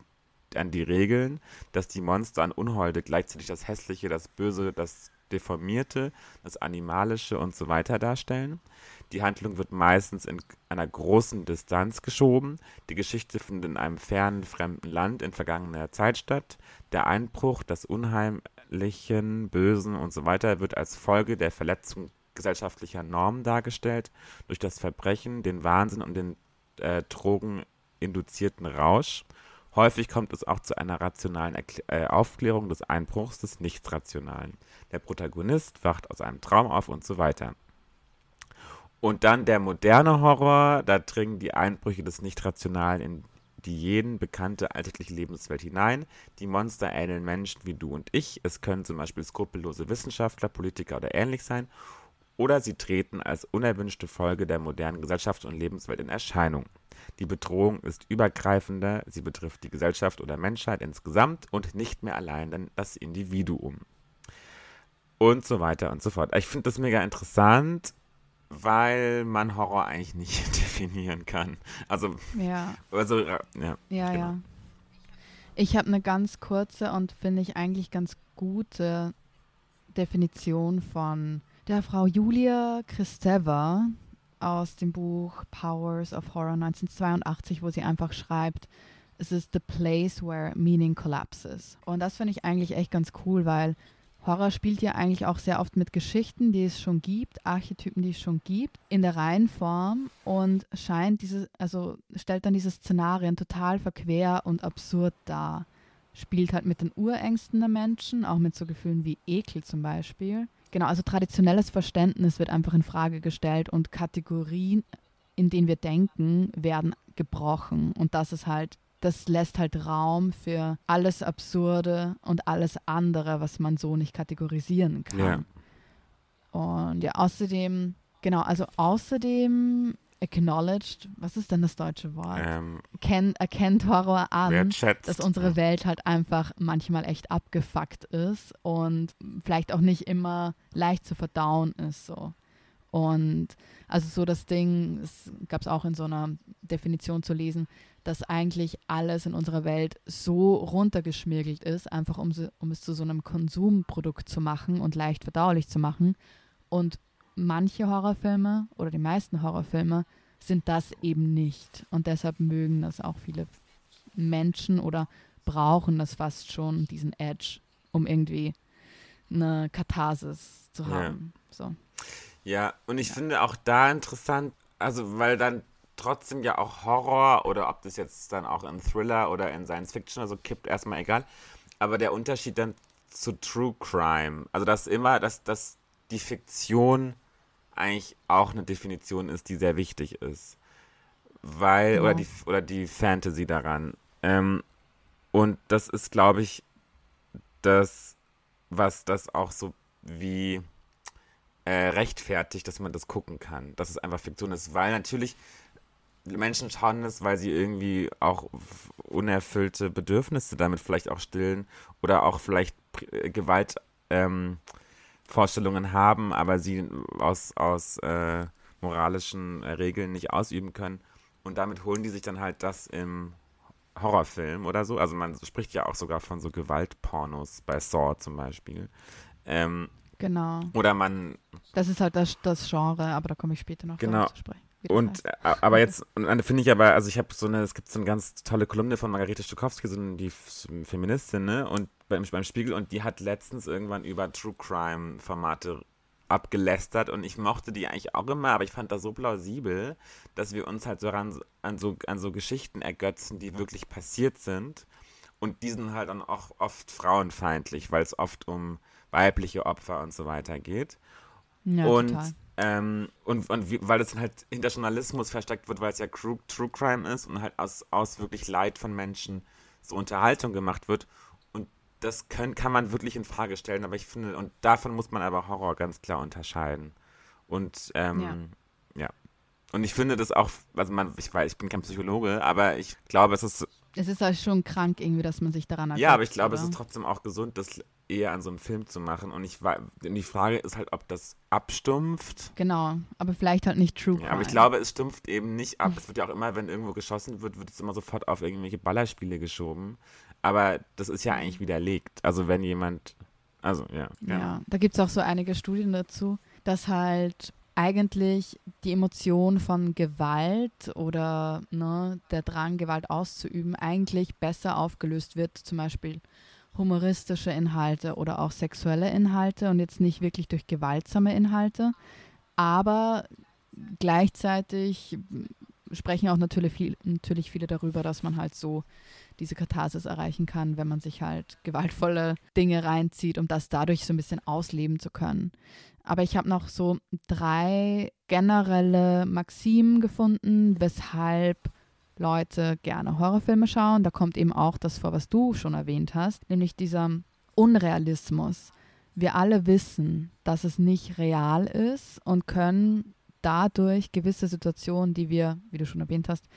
an die Regeln, dass die Monster an Unholde gleichzeitig das Hässliche, das Böse, das Deformierte, das Animalische und so weiter darstellen. Die Handlung wird meistens in einer großen Distanz geschoben. Die Geschichte findet in einem fernen, fremden Land in vergangener Zeit statt. Der Einbruch, das Unheimlichen, Bösen und so weiter wird als Folge der Verletzung gesellschaftlicher Normen dargestellt, durch das Verbrechen, den Wahnsinn und den äh, drogeninduzierten Rausch. Häufig kommt es auch zu einer rationalen Erkl äh, Aufklärung des Einbruchs des Nichts-Rationalen. Der Protagonist wacht aus einem Traum auf und so weiter. Und dann der moderne Horror, da dringen die Einbrüche des Nicht-Rationalen in die jeden bekannte alltägliche Lebenswelt hinein. Die Monster ähneln Menschen wie du und ich. Es können zum Beispiel skrupellose Wissenschaftler, Politiker oder ähnlich sein. Oder sie treten als unerwünschte Folge der modernen Gesellschaft und Lebenswelt in Erscheinung. Die Bedrohung ist übergreifender, sie betrifft die Gesellschaft oder Menschheit insgesamt und nicht mehr allein das Individuum. Und so weiter und so fort. Ich finde das mega interessant, weil man Horror eigentlich nicht definieren kann. Also, ja. Also, ja. Ja, genau. ja. Ich habe eine ganz kurze und finde ich eigentlich ganz gute Definition von der Frau Julia Kristeva aus dem Buch Powers of Horror 1982, wo sie einfach schreibt, es ist the place where meaning collapses. Und das finde ich eigentlich echt ganz cool, weil Horror spielt ja eigentlich auch sehr oft mit Geschichten, die es schon gibt, Archetypen, die es schon gibt, in der Reihenform und scheint diese, also stellt dann diese Szenarien total verquer und absurd dar. Spielt halt mit den Urängsten der Menschen, auch mit so Gefühlen wie Ekel zum Beispiel. Genau, also traditionelles Verständnis wird einfach in Frage gestellt und Kategorien, in denen wir denken, werden gebrochen. Und das ist halt, das lässt halt Raum für alles Absurde und alles andere, was man so nicht kategorisieren kann. Ja. Und ja, außerdem, genau, also außerdem acknowledged, was ist denn das deutsche Wort? Ähm, Ken, erkennt Horror an, dass unsere Welt halt einfach manchmal echt abgefuckt ist und vielleicht auch nicht immer leicht zu verdauen ist so. Und also so das Ding, es gab es auch in so einer Definition zu lesen, dass eigentlich alles in unserer Welt so runtergeschmirgelt ist, einfach um, um es zu so einem Konsumprodukt zu machen und leicht verdaulich zu machen. Und manche Horrorfilme oder die meisten Horrorfilme sind das eben nicht. Und deshalb mögen das auch viele Menschen oder brauchen das fast schon, diesen Edge, um irgendwie eine Katharsis zu haben. Ja, so. ja und ich ja. finde auch da interessant, also weil dann trotzdem ja auch Horror oder ob das jetzt dann auch in Thriller oder in Science Fiction oder so kippt, erstmal egal. Aber der Unterschied dann zu True Crime, also dass immer, dass, dass die Fiktion eigentlich auch eine Definition ist, die sehr wichtig ist. Weil, ja. oder, die, oder die Fantasy daran. Ähm, und das ist, glaube ich, das, was das auch so wie äh, rechtfertigt, dass man das gucken kann, dass es einfach Fiktion ist. Weil natürlich Menschen schauen es, weil sie irgendwie auch unerfüllte Bedürfnisse damit vielleicht auch stillen oder auch vielleicht Gewalt ähm, Vorstellungen haben, aber sie aus, aus äh, moralischen äh, Regeln nicht ausüben können. Und damit holen die sich dann halt das im Horrorfilm oder so. Also man spricht ja auch sogar von so Gewaltpornos bei Saw zum Beispiel. Ähm, genau. Oder man. Das ist halt das, das Genre, aber da komme ich später noch genau. zu sprechen. Und äh, aber jetzt, und dann finde ich aber, also ich habe so eine, es gibt so eine ganz tolle Kolumne von Margarete Stokowski, so eine, die Feministin, ne? Und beim, beim Spiegel und die hat letztens irgendwann über True Crime Formate abgelästert und ich mochte die eigentlich auch immer, aber ich fand das so plausibel, dass wir uns halt so an, an, so, an so Geschichten ergötzen, die wirklich passiert sind. Und die sind halt dann auch oft frauenfeindlich, weil es oft um weibliche Opfer und so weiter geht. Ja, und total. Ähm, und, und wie, weil das halt hinter Journalismus versteckt wird, weil es ja True, True Crime ist und halt aus, aus wirklich Leid von Menschen so Unterhaltung gemacht wird. Das können, kann man wirklich in Frage stellen, aber ich finde, und davon muss man aber Horror ganz klar unterscheiden. Und ähm, ja. ja. Und ich finde das auch, also man, ich weiß, ich bin kein Psychologe, aber ich glaube, es ist. Es ist halt schon krank irgendwie, dass man sich daran ergibt. Ja, aber ich glaube, oder? es ist trotzdem auch gesund, das eher an so einem Film zu machen. Und ich war, die Frage ist halt, ob das abstumpft. Genau, aber vielleicht halt nicht True. Ja, aber ich glaube, es stumpft eben nicht ab. es wird ja auch immer, wenn irgendwo geschossen wird, wird es immer sofort auf irgendwelche Ballerspiele geschoben. Aber das ist ja eigentlich widerlegt. Also wenn jemand, also ja. Ja, ja da gibt es auch so einige Studien dazu, dass halt eigentlich die Emotion von Gewalt oder ne, der Drang, Gewalt auszuüben, eigentlich besser aufgelöst wird, zum Beispiel humoristische Inhalte oder auch sexuelle Inhalte und jetzt nicht wirklich durch gewaltsame Inhalte. Aber gleichzeitig sprechen auch natürlich, viel, natürlich viele darüber, dass man halt so diese Katharsis erreichen kann, wenn man sich halt gewaltvolle Dinge reinzieht, um das dadurch so ein bisschen ausleben zu können. Aber ich habe noch so drei generelle Maximen gefunden, weshalb Leute gerne Horrorfilme schauen. Da kommt eben auch das vor, was du schon erwähnt hast, nämlich dieser Unrealismus. Wir alle wissen, dass es nicht real ist und können dadurch gewisse Situationen, die wir, wie du schon erwähnt hast,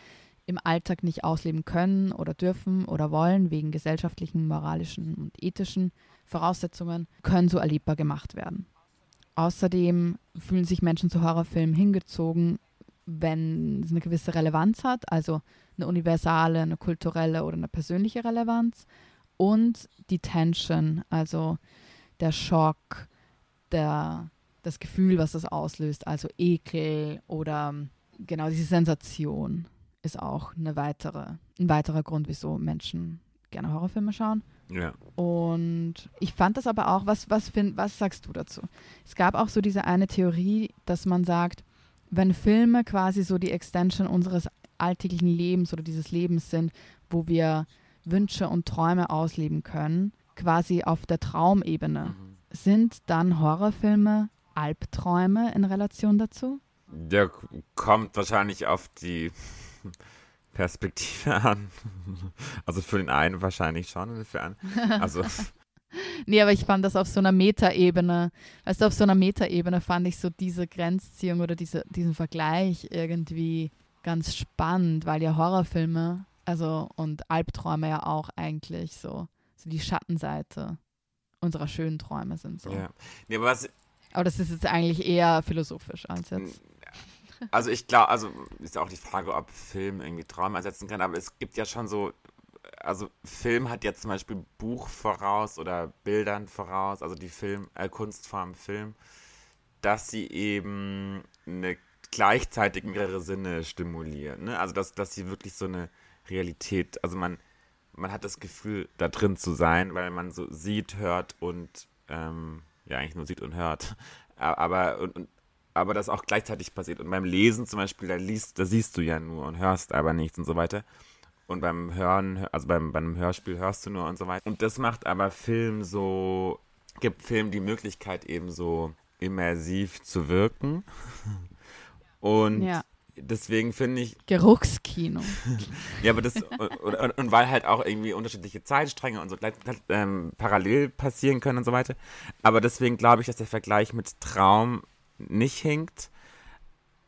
im Alltag nicht ausleben können oder dürfen oder wollen, wegen gesellschaftlichen, moralischen und ethischen Voraussetzungen, können so erlebbar gemacht werden. Außerdem fühlen sich Menschen zu Horrorfilmen hingezogen, wenn es eine gewisse Relevanz hat, also eine universale, eine kulturelle oder eine persönliche Relevanz. Und die Tension, also der Schock, der, das Gefühl, was das auslöst, also Ekel oder genau diese Sensation ist auch eine weitere, ein weiterer Grund, wieso Menschen gerne Horrorfilme schauen. Ja. Und ich fand das aber auch, was, was, find, was sagst du dazu? Es gab auch so diese eine Theorie, dass man sagt, wenn Filme quasi so die Extension unseres alltäglichen Lebens oder dieses Lebens sind, wo wir Wünsche und Träume ausleben können, quasi auf der Traumebene, mhm. sind dann Horrorfilme Albträume in Relation dazu? Der kommt wahrscheinlich auf die Perspektive an. Also für den einen wahrscheinlich schon und für den anderen. Also. nee, aber ich fand das auf so einer Metaebene, weißt du, auf so einer Metaebene fand ich so diese Grenzziehung oder diese, diesen Vergleich irgendwie ganz spannend, weil ja Horrorfilme, also und Albträume ja auch eigentlich so, so die Schattenseite unserer schönen Träume sind so. Ja. Nee, aber, was, aber das ist jetzt eigentlich eher philosophisch als jetzt. Also ich glaube, also ist auch die Frage, ob Film irgendwie Traum ersetzen kann, aber es gibt ja schon so, also Film hat ja zum Beispiel Buch voraus oder Bildern voraus, also die Film, äh, Kunstform Film, dass sie eben eine gleichzeitig mehrere Sinne stimulieren. Ne? Also dass, dass sie wirklich so eine Realität, also man, man hat das Gefühl, da drin zu sein, weil man so sieht, hört und ähm, ja eigentlich nur sieht und hört. Aber und, und aber das auch gleichzeitig passiert. Und beim Lesen zum Beispiel, da, liest, da siehst du ja nur und hörst aber nichts und so weiter. Und beim Hören, also beim, beim Hörspiel hörst du nur und so weiter. Und das macht aber Film so, gibt Film die Möglichkeit eben so immersiv zu wirken. Und ja. Deswegen finde ich. Geruchskino. ja, aber das, und, und, und, weil halt auch irgendwie unterschiedliche Zeitstränge und so gleich, ähm, parallel passieren können und so weiter. Aber deswegen glaube ich, dass der Vergleich mit Traum nicht hinkt.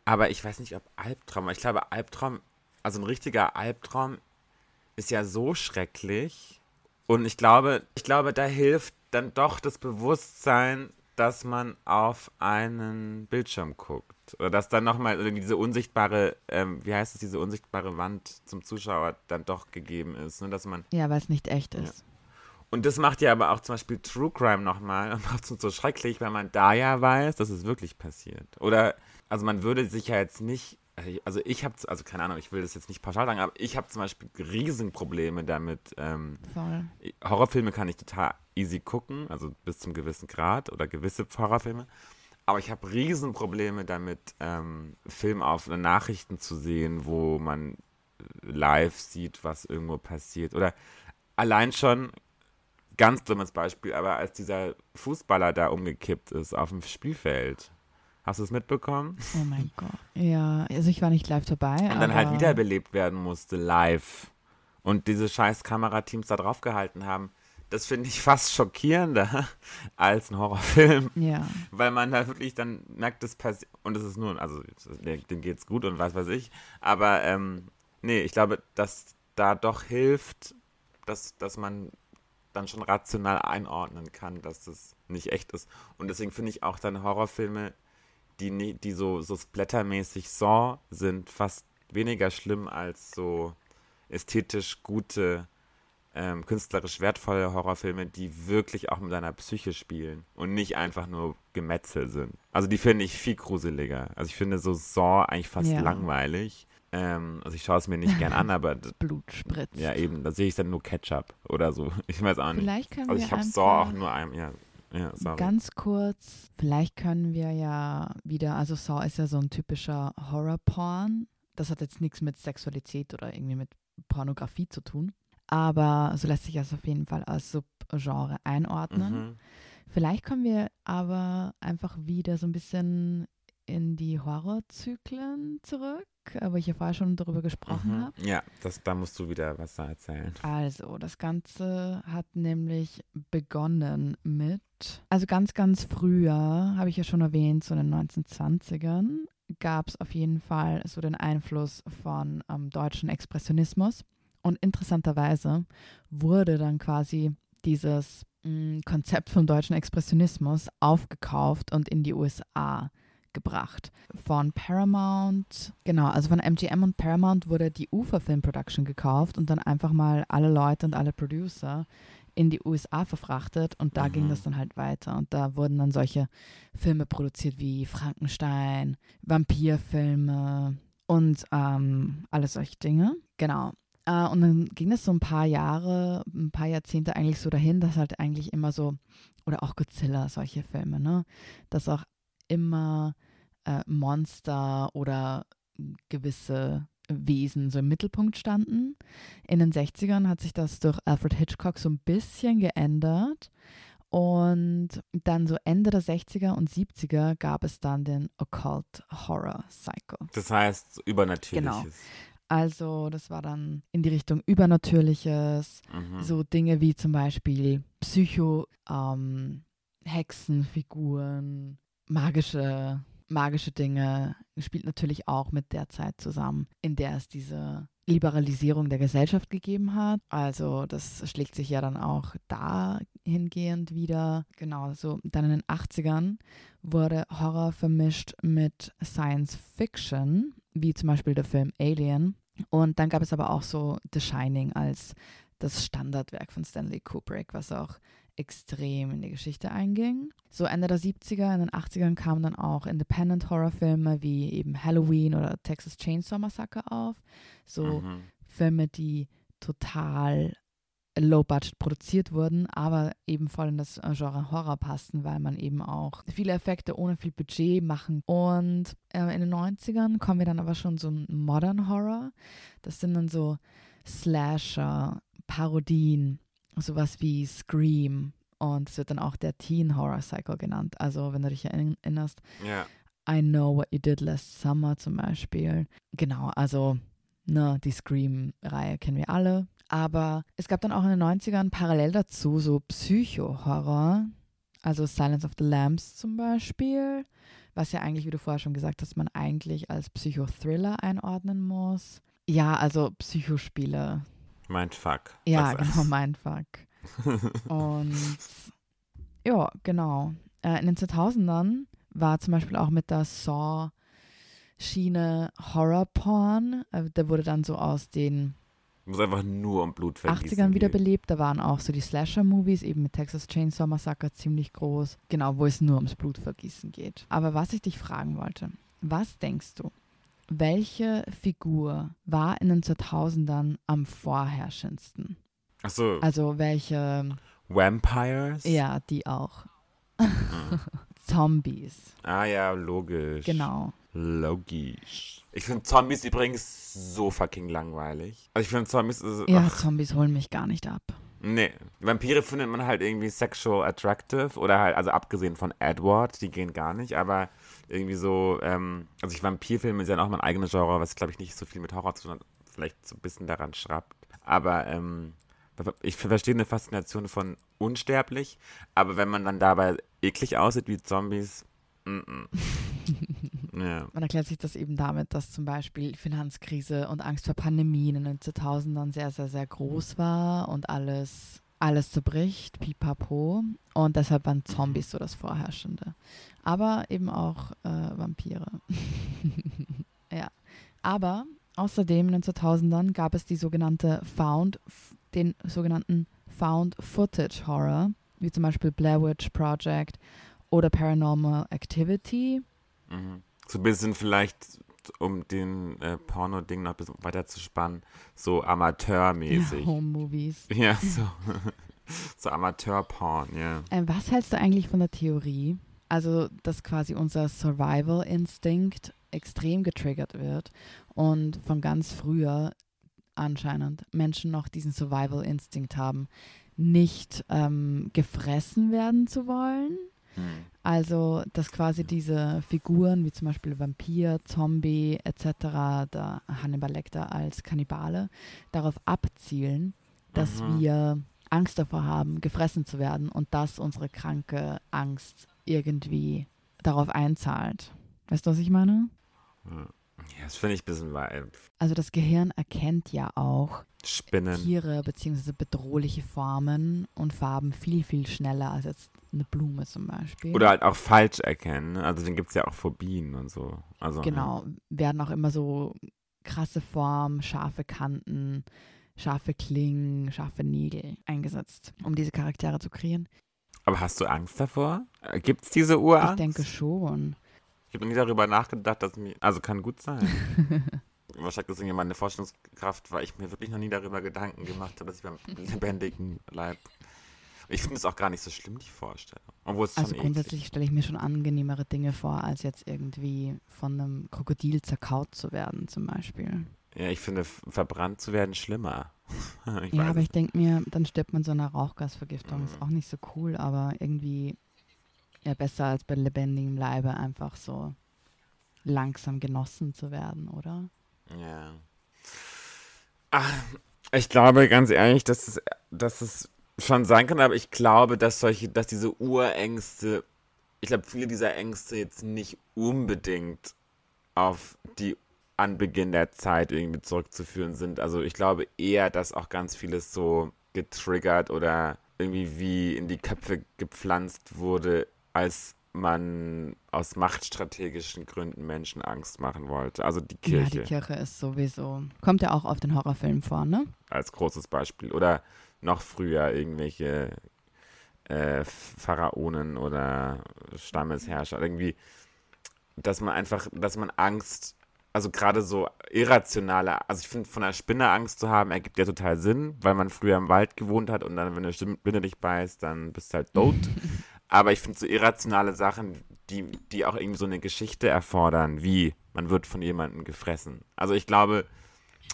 Aber ich weiß nicht, ob Albtraum. Ich glaube, Albtraum, also ein richtiger Albtraum ist ja so schrecklich. Und ich glaube, ich glaube, da hilft dann doch das Bewusstsein, dass man auf einen Bildschirm guckt. Oder dass dann nochmal diese unsichtbare, ähm, wie heißt es, diese unsichtbare Wand zum Zuschauer dann doch gegeben ist. Ne? Dass man, ja, weil es nicht echt ist. Ja. Und das macht ja aber auch zum Beispiel True Crime nochmal und macht es so schrecklich, weil man da ja weiß, dass es wirklich passiert. Oder, also man würde sich ja jetzt nicht, also ich habe, also keine Ahnung, ich will das jetzt nicht pauschal sagen, aber ich habe zum Beispiel Riesenprobleme damit. Ähm, Voll. Horrorfilme kann ich total easy gucken, also bis zum gewissen Grad oder gewisse Horrorfilme. Aber ich habe Riesenprobleme damit, ähm, Film auf Nachrichten zu sehen, wo man live sieht, was irgendwo passiert. Oder allein schon, ganz dummes Beispiel, aber als dieser Fußballer da umgekippt ist auf dem Spielfeld. Hast du es mitbekommen? Oh mein Gott. Ja, also ich war nicht live dabei. Und dann halt wiederbelebt werden musste, live. Und diese scheiß Kamerateams da drauf gehalten haben. Das finde ich fast schockierender als ein Horrorfilm. Ja. Weil man da wirklich dann merkt, das passiert. Und es ist nur, also dem geht's gut und was weiß ich. Aber ähm, nee, ich glaube, dass da doch hilft, dass, dass man dann schon rational einordnen kann, dass das nicht echt ist. Und deswegen finde ich auch dann Horrorfilme, die, die so, so splattermäßig Saw sind, fast weniger schlimm als so ästhetisch gute, ähm, künstlerisch wertvolle Horrorfilme, die wirklich auch mit deiner Psyche spielen und nicht einfach nur Gemetzel sind. Also die finde ich viel gruseliger. Also ich finde so Saw eigentlich fast ja. langweilig. Ähm, also ich schaue es mir nicht gern an, aber das Blut spritzt. Ja, eben, da sehe ich dann nur Ketchup oder so. Ich weiß auch nicht. Vielleicht können also wir ich habe Saw auch nur einem, ja. Ja. Ganz kurz, vielleicht können wir ja wieder, also Saw ist ja so ein typischer Horror-Porn. Das hat jetzt nichts mit Sexualität oder irgendwie mit Pornografie zu tun. Aber so lässt sich das auf jeden Fall als Subgenre einordnen. Mhm. Vielleicht können wir aber einfach wieder so ein bisschen in die Horrorzyklen zurück, wo ich ja vorher schon darüber gesprochen Mhm. habe. Ja, das, da musst du wieder was da erzählen. Also, das Ganze hat nämlich begonnen mit, also ganz, ganz früher, habe ich ja schon erwähnt, so in den 1920ern, gab es auf jeden Fall so den Einfluss von ähm, deutschen Expressionismus. Und interessanterweise wurde dann quasi dieses mh, Konzept vom deutschen Expressionismus aufgekauft und in die USA gebracht. Von Paramount, genau, also von MGM und Paramount wurde die Ufer Film Production gekauft und dann einfach mal alle Leute und alle Producer in die USA verfrachtet und da ging Mhm. das dann halt weiter und da wurden dann solche Filme produziert wie Frankenstein, Vampirfilme und ähm, alle solche Dinge. Genau. Äh, und dann ging es so ein paar Jahre, ein paar Jahrzehnte eigentlich so dahin, dass halt eigentlich immer so, oder auch Godzilla, solche Filme, ne? Dass auch immer äh, Monster oder gewisse Wesen so im Mittelpunkt standen. In den 60ern hat sich das durch Alfred Hitchcock so ein bisschen geändert. Und dann so Ende der 60er und 70er gab es dann den Occult Horror Cycle. Das heißt, Übernatürliches. Also das war dann in die Richtung Übernatürliches, Mhm. so Dinge wie zum Beispiel Psycho, ähm, Hexenfiguren, magische, magische Dinge, spielt natürlich auch mit der Zeit zusammen, in der es diese Liberalisierung der Gesellschaft gegeben hat. Also das schlägt sich ja dann auch dahingehend wieder. Genau, so dann in den 80ern wurde Horror vermischt mit Science Fiction, wie zum Beispiel der Film Alien. Und dann gab es aber auch so The Shining als das Standardwerk von Stanley Kubrick, was auch extrem in die Geschichte einging. So Ende der 70er, in den 80ern kamen dann auch Independent-Horror-Filme wie eben Halloween oder Texas Chainsaw Massacre auf. So Mhm. Filme, die total low-budget produziert wurden, aber eben voll in das äh, Genre Horror passten, weil man eben auch viele Effekte ohne viel Budget machen. Und äh, in den 90ern kommen wir dann aber schon zum Modern Horror. Das sind dann so Slasher, Parodien, sowas wie Scream. Und es wird dann auch der Teen Horror Cycle genannt. Also, wenn du dich erinnerst, Ja. I Know What You Did Last Summer zum Beispiel. Genau, also ne, die Scream-Reihe kennen wir alle. Aber es gab dann auch in den 90ern parallel dazu so Psycho-Horror, also Silence of the Lambs zum Beispiel, was ja eigentlich, wie du vorher schon gesagt hast, man eigentlich als Psychothriller einordnen muss. Ja, also Psychospiele. Mindfuck. Ja, Das- genau, Mindfuck. Und ja, genau. Äh, in den 2000ern war zum Beispiel auch mit der Saw-Schiene Horror-Porn. Äh, der wurde dann so aus den Muss einfach nur um Blut vergießen 80ern wieder gehen. belebt. Da waren auch so die Slasher-Movies, eben mit Texas Chainsaw Massacre ziemlich groß. Genau, wo es nur ums Blutvergießen geht. Aber was ich dich fragen wollte, was denkst du? Welche Figur war in den 2000ern am vorherrschendsten? Achso, Also welche, Vampires? ja, die auch. Mhm. Zombies, Ah ja, logisch. genau. Logisch. Ich finde Zombies übrigens so fucking langweilig. Also ich finde Zombies ist, Ja, ach, Zombies holen mich gar nicht ab. nee. Vampire findet man halt irgendwie sexual attractive oder halt, also abgesehen von Edward, die gehen gar nicht, aber irgendwie so, ähm, also ich Vampirfilme ist ja auch mein eigenes Genre, was glaube ich nicht so viel mit Horror zu tun hat, vielleicht so ein bisschen daran schrappt. Aber ähm, ich verstehe eine Faszination von unsterblich, aber wenn man dann dabei eklig aussieht wie Zombies, mm -mm. ja. Man erklärt sich das eben damit, dass zum Beispiel Finanzkrise und Angst vor Pandemien in den 2000ern sehr, sehr, sehr groß war und alles, alles zerbricht, pipapo. Und deshalb waren Zombies so das Vorherrschende. Aber eben auch äh, Vampire. ja. Aber außerdem in den 2000ern gab es die sogenannte Found, den sogenannten Found Footage Horror, wie zum Beispiel Blair Witch Project oder Paranormal Activity. Mhm. So ein bisschen vielleicht, um den äh, Porno-Ding noch ein bisschen weiter zu spannen, so amateurmäßig. Home Movies. Ja, so. so Amateur-Porn, ja. Ähm, was hältst du eigentlich von der Theorie? Also, dass quasi unser Survival-Instinkt extrem getriggert wird und von ganz früher anscheinend Menschen noch diesen Survival-Instinkt haben, nicht ähm, gefressen werden zu wollen Also, dass quasi diese Figuren, wie zum Beispiel Vampir, Zombie etc., da Hannibal Lecter als Kannibale, darauf abzielen, dass Mhm. wir Angst davor haben, gefressen zu werden und dass unsere kranke Angst irgendwie darauf einzahlt. Weißt du, was ich meine? Ja, das finde ich ein bisschen wild. Also das Gehirn erkennt ja auch Spinnen. Tiere bzw. bedrohliche Formen und Farben viel, viel schneller als jetzt eine Blume zum Beispiel. Oder halt auch falsch erkennen. Ne? Also, dann gibt es ja auch Phobien und so. Also, Genau, werden auch immer so krasse Formen, scharfe Kanten, scharfe Klingen, scharfe Nägel eingesetzt, um diese Charaktere zu kreieren. Aber hast du Angst davor? Gibt es diese Urangst? Ich denke schon. Ich habe nie darüber nachgedacht, dass mir. Also kann gut sein. Wahrscheinlich ist irgendwie meine Forschungskraft, weil ich mir wirklich noch nie darüber Gedanken gemacht habe, dass ich beim lebendigen Leib. Ich finde es auch gar nicht so schlimm, die Vorstellung. Obwohl es Also grundsätzlich stelle ich mir schon angenehmere Dinge vor, als jetzt irgendwie von einem Krokodil zerkaut zu werden zum Beispiel. Ja, ich finde, verbrannt zu werden schlimmer. ja, aber es ich denke mir, dann stirbt man so einer Rauchgasvergiftung. Ist Mhm. auch nicht so cool, aber irgendwie ja besser als bei lebendigem Leibe einfach so langsam genossen zu werden, oder? Ja. Ach, ich glaube ganz ehrlich, dass es, dass es schon sein kann, aber ich glaube, dass solche, dass diese Urängste, ich glaube, viele dieser Ängste jetzt nicht unbedingt auf die Anbeginn der Zeit irgendwie zurückzuführen sind. Also ich glaube eher, dass auch ganz vieles so getriggert oder irgendwie wie in die Köpfe gepflanzt wurde, als man aus machtstrategischen Gründen Menschen Angst machen wollte. Also die Ja, Kirche die Kirche ist sowieso. Kommt ja auch auf den Horrorfilm vor, ne? als großes Beispiel. Oder noch früher irgendwelche äh, Pharaonen oder Stammesherrscher. Irgendwie, dass man einfach, dass man Angst, also gerade so irrationale, also ich finde, von einer Spinne Angst zu haben, ergibt ja total Sinn, weil man früher im Wald gewohnt hat und dann, wenn eine Spinne dich beißt, dann bist du halt tot. Aber ich finde so irrationale Sachen, die, die auch irgendwie so eine Geschichte erfordern, wie man wird von jemandem gefressen. Also ich glaube,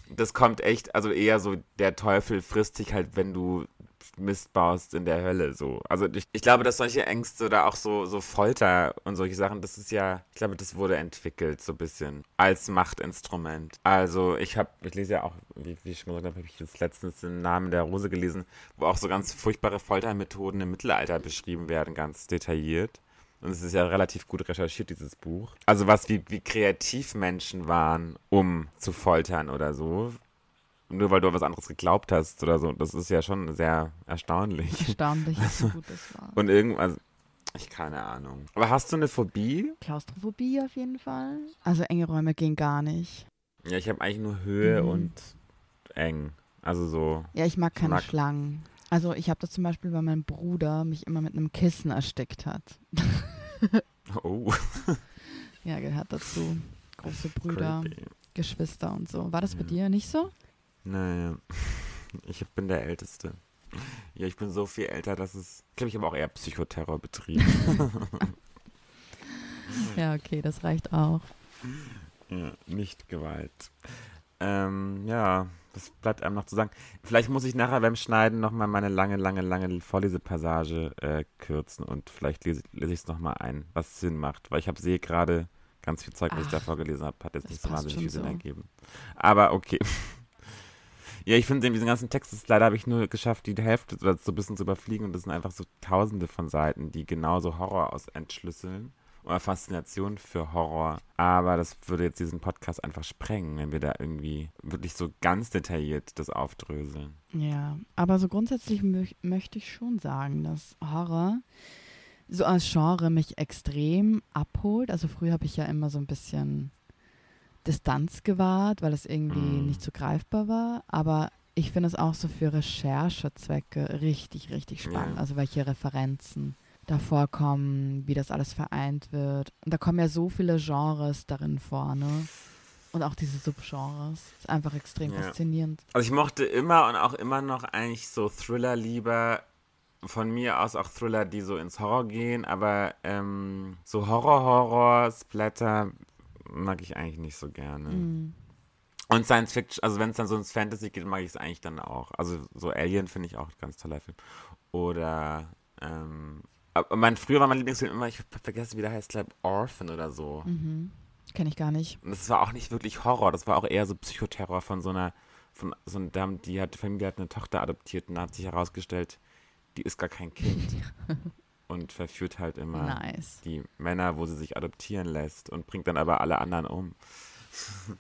das kommt echt, also eher so, der Teufel frisst dich halt, wenn du Mist baust in der Hölle, so. Also ich, ich glaube, dass solche Ängste oder auch so, so Folter und solche Sachen, das ist ja, ich glaube, das wurde entwickelt so ein bisschen als Machtinstrument. Also ich habe, ich lese ja auch, wie, wie ich schon gesagt habe, habe ich jetzt letztens den Namen der Rose gelesen, wo auch so ganz furchtbare Foltermethoden im Mittelalter beschrieben werden, ganz detailliert. Und es ist ja relativ gut recherchiert, dieses Buch. Also was, wie, wie kreativ Menschen waren, um zu foltern oder so. Nur weil du was anderes geglaubt hast oder so. Das ist ja schon sehr erstaunlich. Erstaunlich, wie gut das war. Und irgendwas, ich keine Ahnung. Aber hast du eine Phobie? Klaustrophobie auf jeden Fall. Also enge Räume gehen gar nicht. Ja, ich habe eigentlich nur Höhe Mhm. und eng. Also so. Ja, ich mag keine mag- Schlangen. Also ich habe das zum Beispiel, weil mein Bruder mich immer mit einem Kissen erstickt hat. Oh, Ja, gehört dazu. Große Brüder, creepy. Geschwister und so. War das bei Ja. dir nicht so? Naja. Ich bin der Älteste. Ja, ich bin so viel älter, dass es. Ich glaube, ich habe auch eher Psychoterror betrieben. Ja, okay, das reicht auch. Ja, nicht Gewalt. Ähm, ja, das bleibt einem noch zu sagen. Vielleicht muss ich nachher beim Schneiden nochmal meine lange, lange, lange Vorlesepassage äh, kürzen und vielleicht lese, lese ich es nochmal ein, was Sinn macht. Weil ich habe sehe gerade ganz viel Zeug, was ich da vorgelesen habe, hat jetzt nicht so wahnsinnig viel Sinn so. ergeben. Aber okay. Ja, ich finde, in diesem ganzen Text ist leider habe ich nur geschafft, die Hälfte oder so ein bisschen zu überfliegen und das sind einfach so tausende von Seiten, die genauso Horror aus entschlüsseln oder Faszination für Horror. Aber das würde jetzt diesen Podcast einfach sprengen, wenn wir da irgendwie wirklich so ganz detailliert das aufdröseln. Ja, aber so grundsätzlich mö möchte ich schon sagen, dass Horror so als Genre mich extrem abholt. Also früher habe ich ja immer so ein bisschen Distanz gewahrt, weil es irgendwie Mm. nicht so greifbar war. Aber ich finde es auch so für Recherchezwecke richtig, richtig spannend. Ja. Also welche Referenzen da vorkommen, wie das alles vereint wird. Und da kommen ja so viele Genres darin vor, ne? Und auch diese Subgenres. Ist einfach extrem Ja. faszinierend. Also ich mochte immer und auch immer noch eigentlich so Thriller lieber. Von mir aus auch Thriller, die so ins Horror gehen, aber ähm, so Horror, Horror, Splatter mag ich eigentlich nicht so gerne. Mm. Und Science Fiction, also wenn es dann so ins Fantasy geht, mag ich es eigentlich dann auch. Also so Alien finde ich auch ein ganz toller Film. Oder, ähm, mein, früher war mein Lieblingsfilm immer, ich hab vergessen, wie der heißt, glaube Orphan oder so. Mhm. Kenne ich gar nicht. Und das war auch nicht wirklich Horror, das war auch eher so Psychoterror von so einer, von so einer Dame, die hat, die Familie hat eine Tochter adoptiert und da hat sich herausgestellt, die ist gar kein Kind. und verführt halt immer Nice. die Männer, wo sie sich adoptieren lässt und bringt dann aber alle anderen um.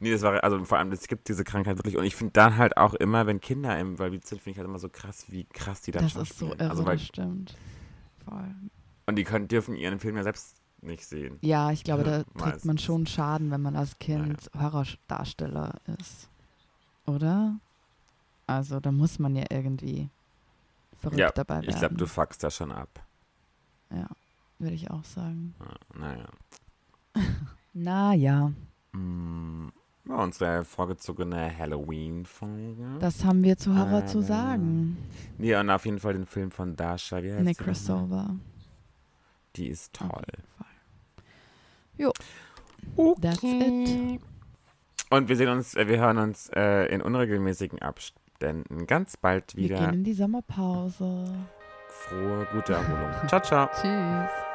nee, das war, also vor allem, es gibt diese Krankheit wirklich. Und ich finde dann halt auch immer, wenn Kinder im sind, finde ich halt immer so krass, wie krass die dann Das ist so schauspielen. irre, Also, weil, das stimmt. Voll. und die können, dürfen ihren Film ja selbst nicht sehen. Ja, ich glaube, da Ja, trägt man schon Schaden, wenn man als Kind Horrordarsteller ist. Oder? Also, da muss man ja irgendwie verrückt Ja, dabei werden. Ich glaube, du fuckst da schon ab. Ja, würde ich auch sagen. Ja, naja. Naja, Mm, ja, unsere vorgezogene Halloween-Folge. das haben wir zu Horror zu Äh, sagen. Nee, und auf jeden Fall den Film von Dasha. Wie heißt Nick die. Die ist Auf toll. jeden Fall. That's it. Und wir sehen uns, äh, wir hören uns äh, in unregelmäßigen Abständen ganz bald Wir wieder. gehen in die Sommerpause. Frohe, gute Erholung. ciao, ciao. Tschüss.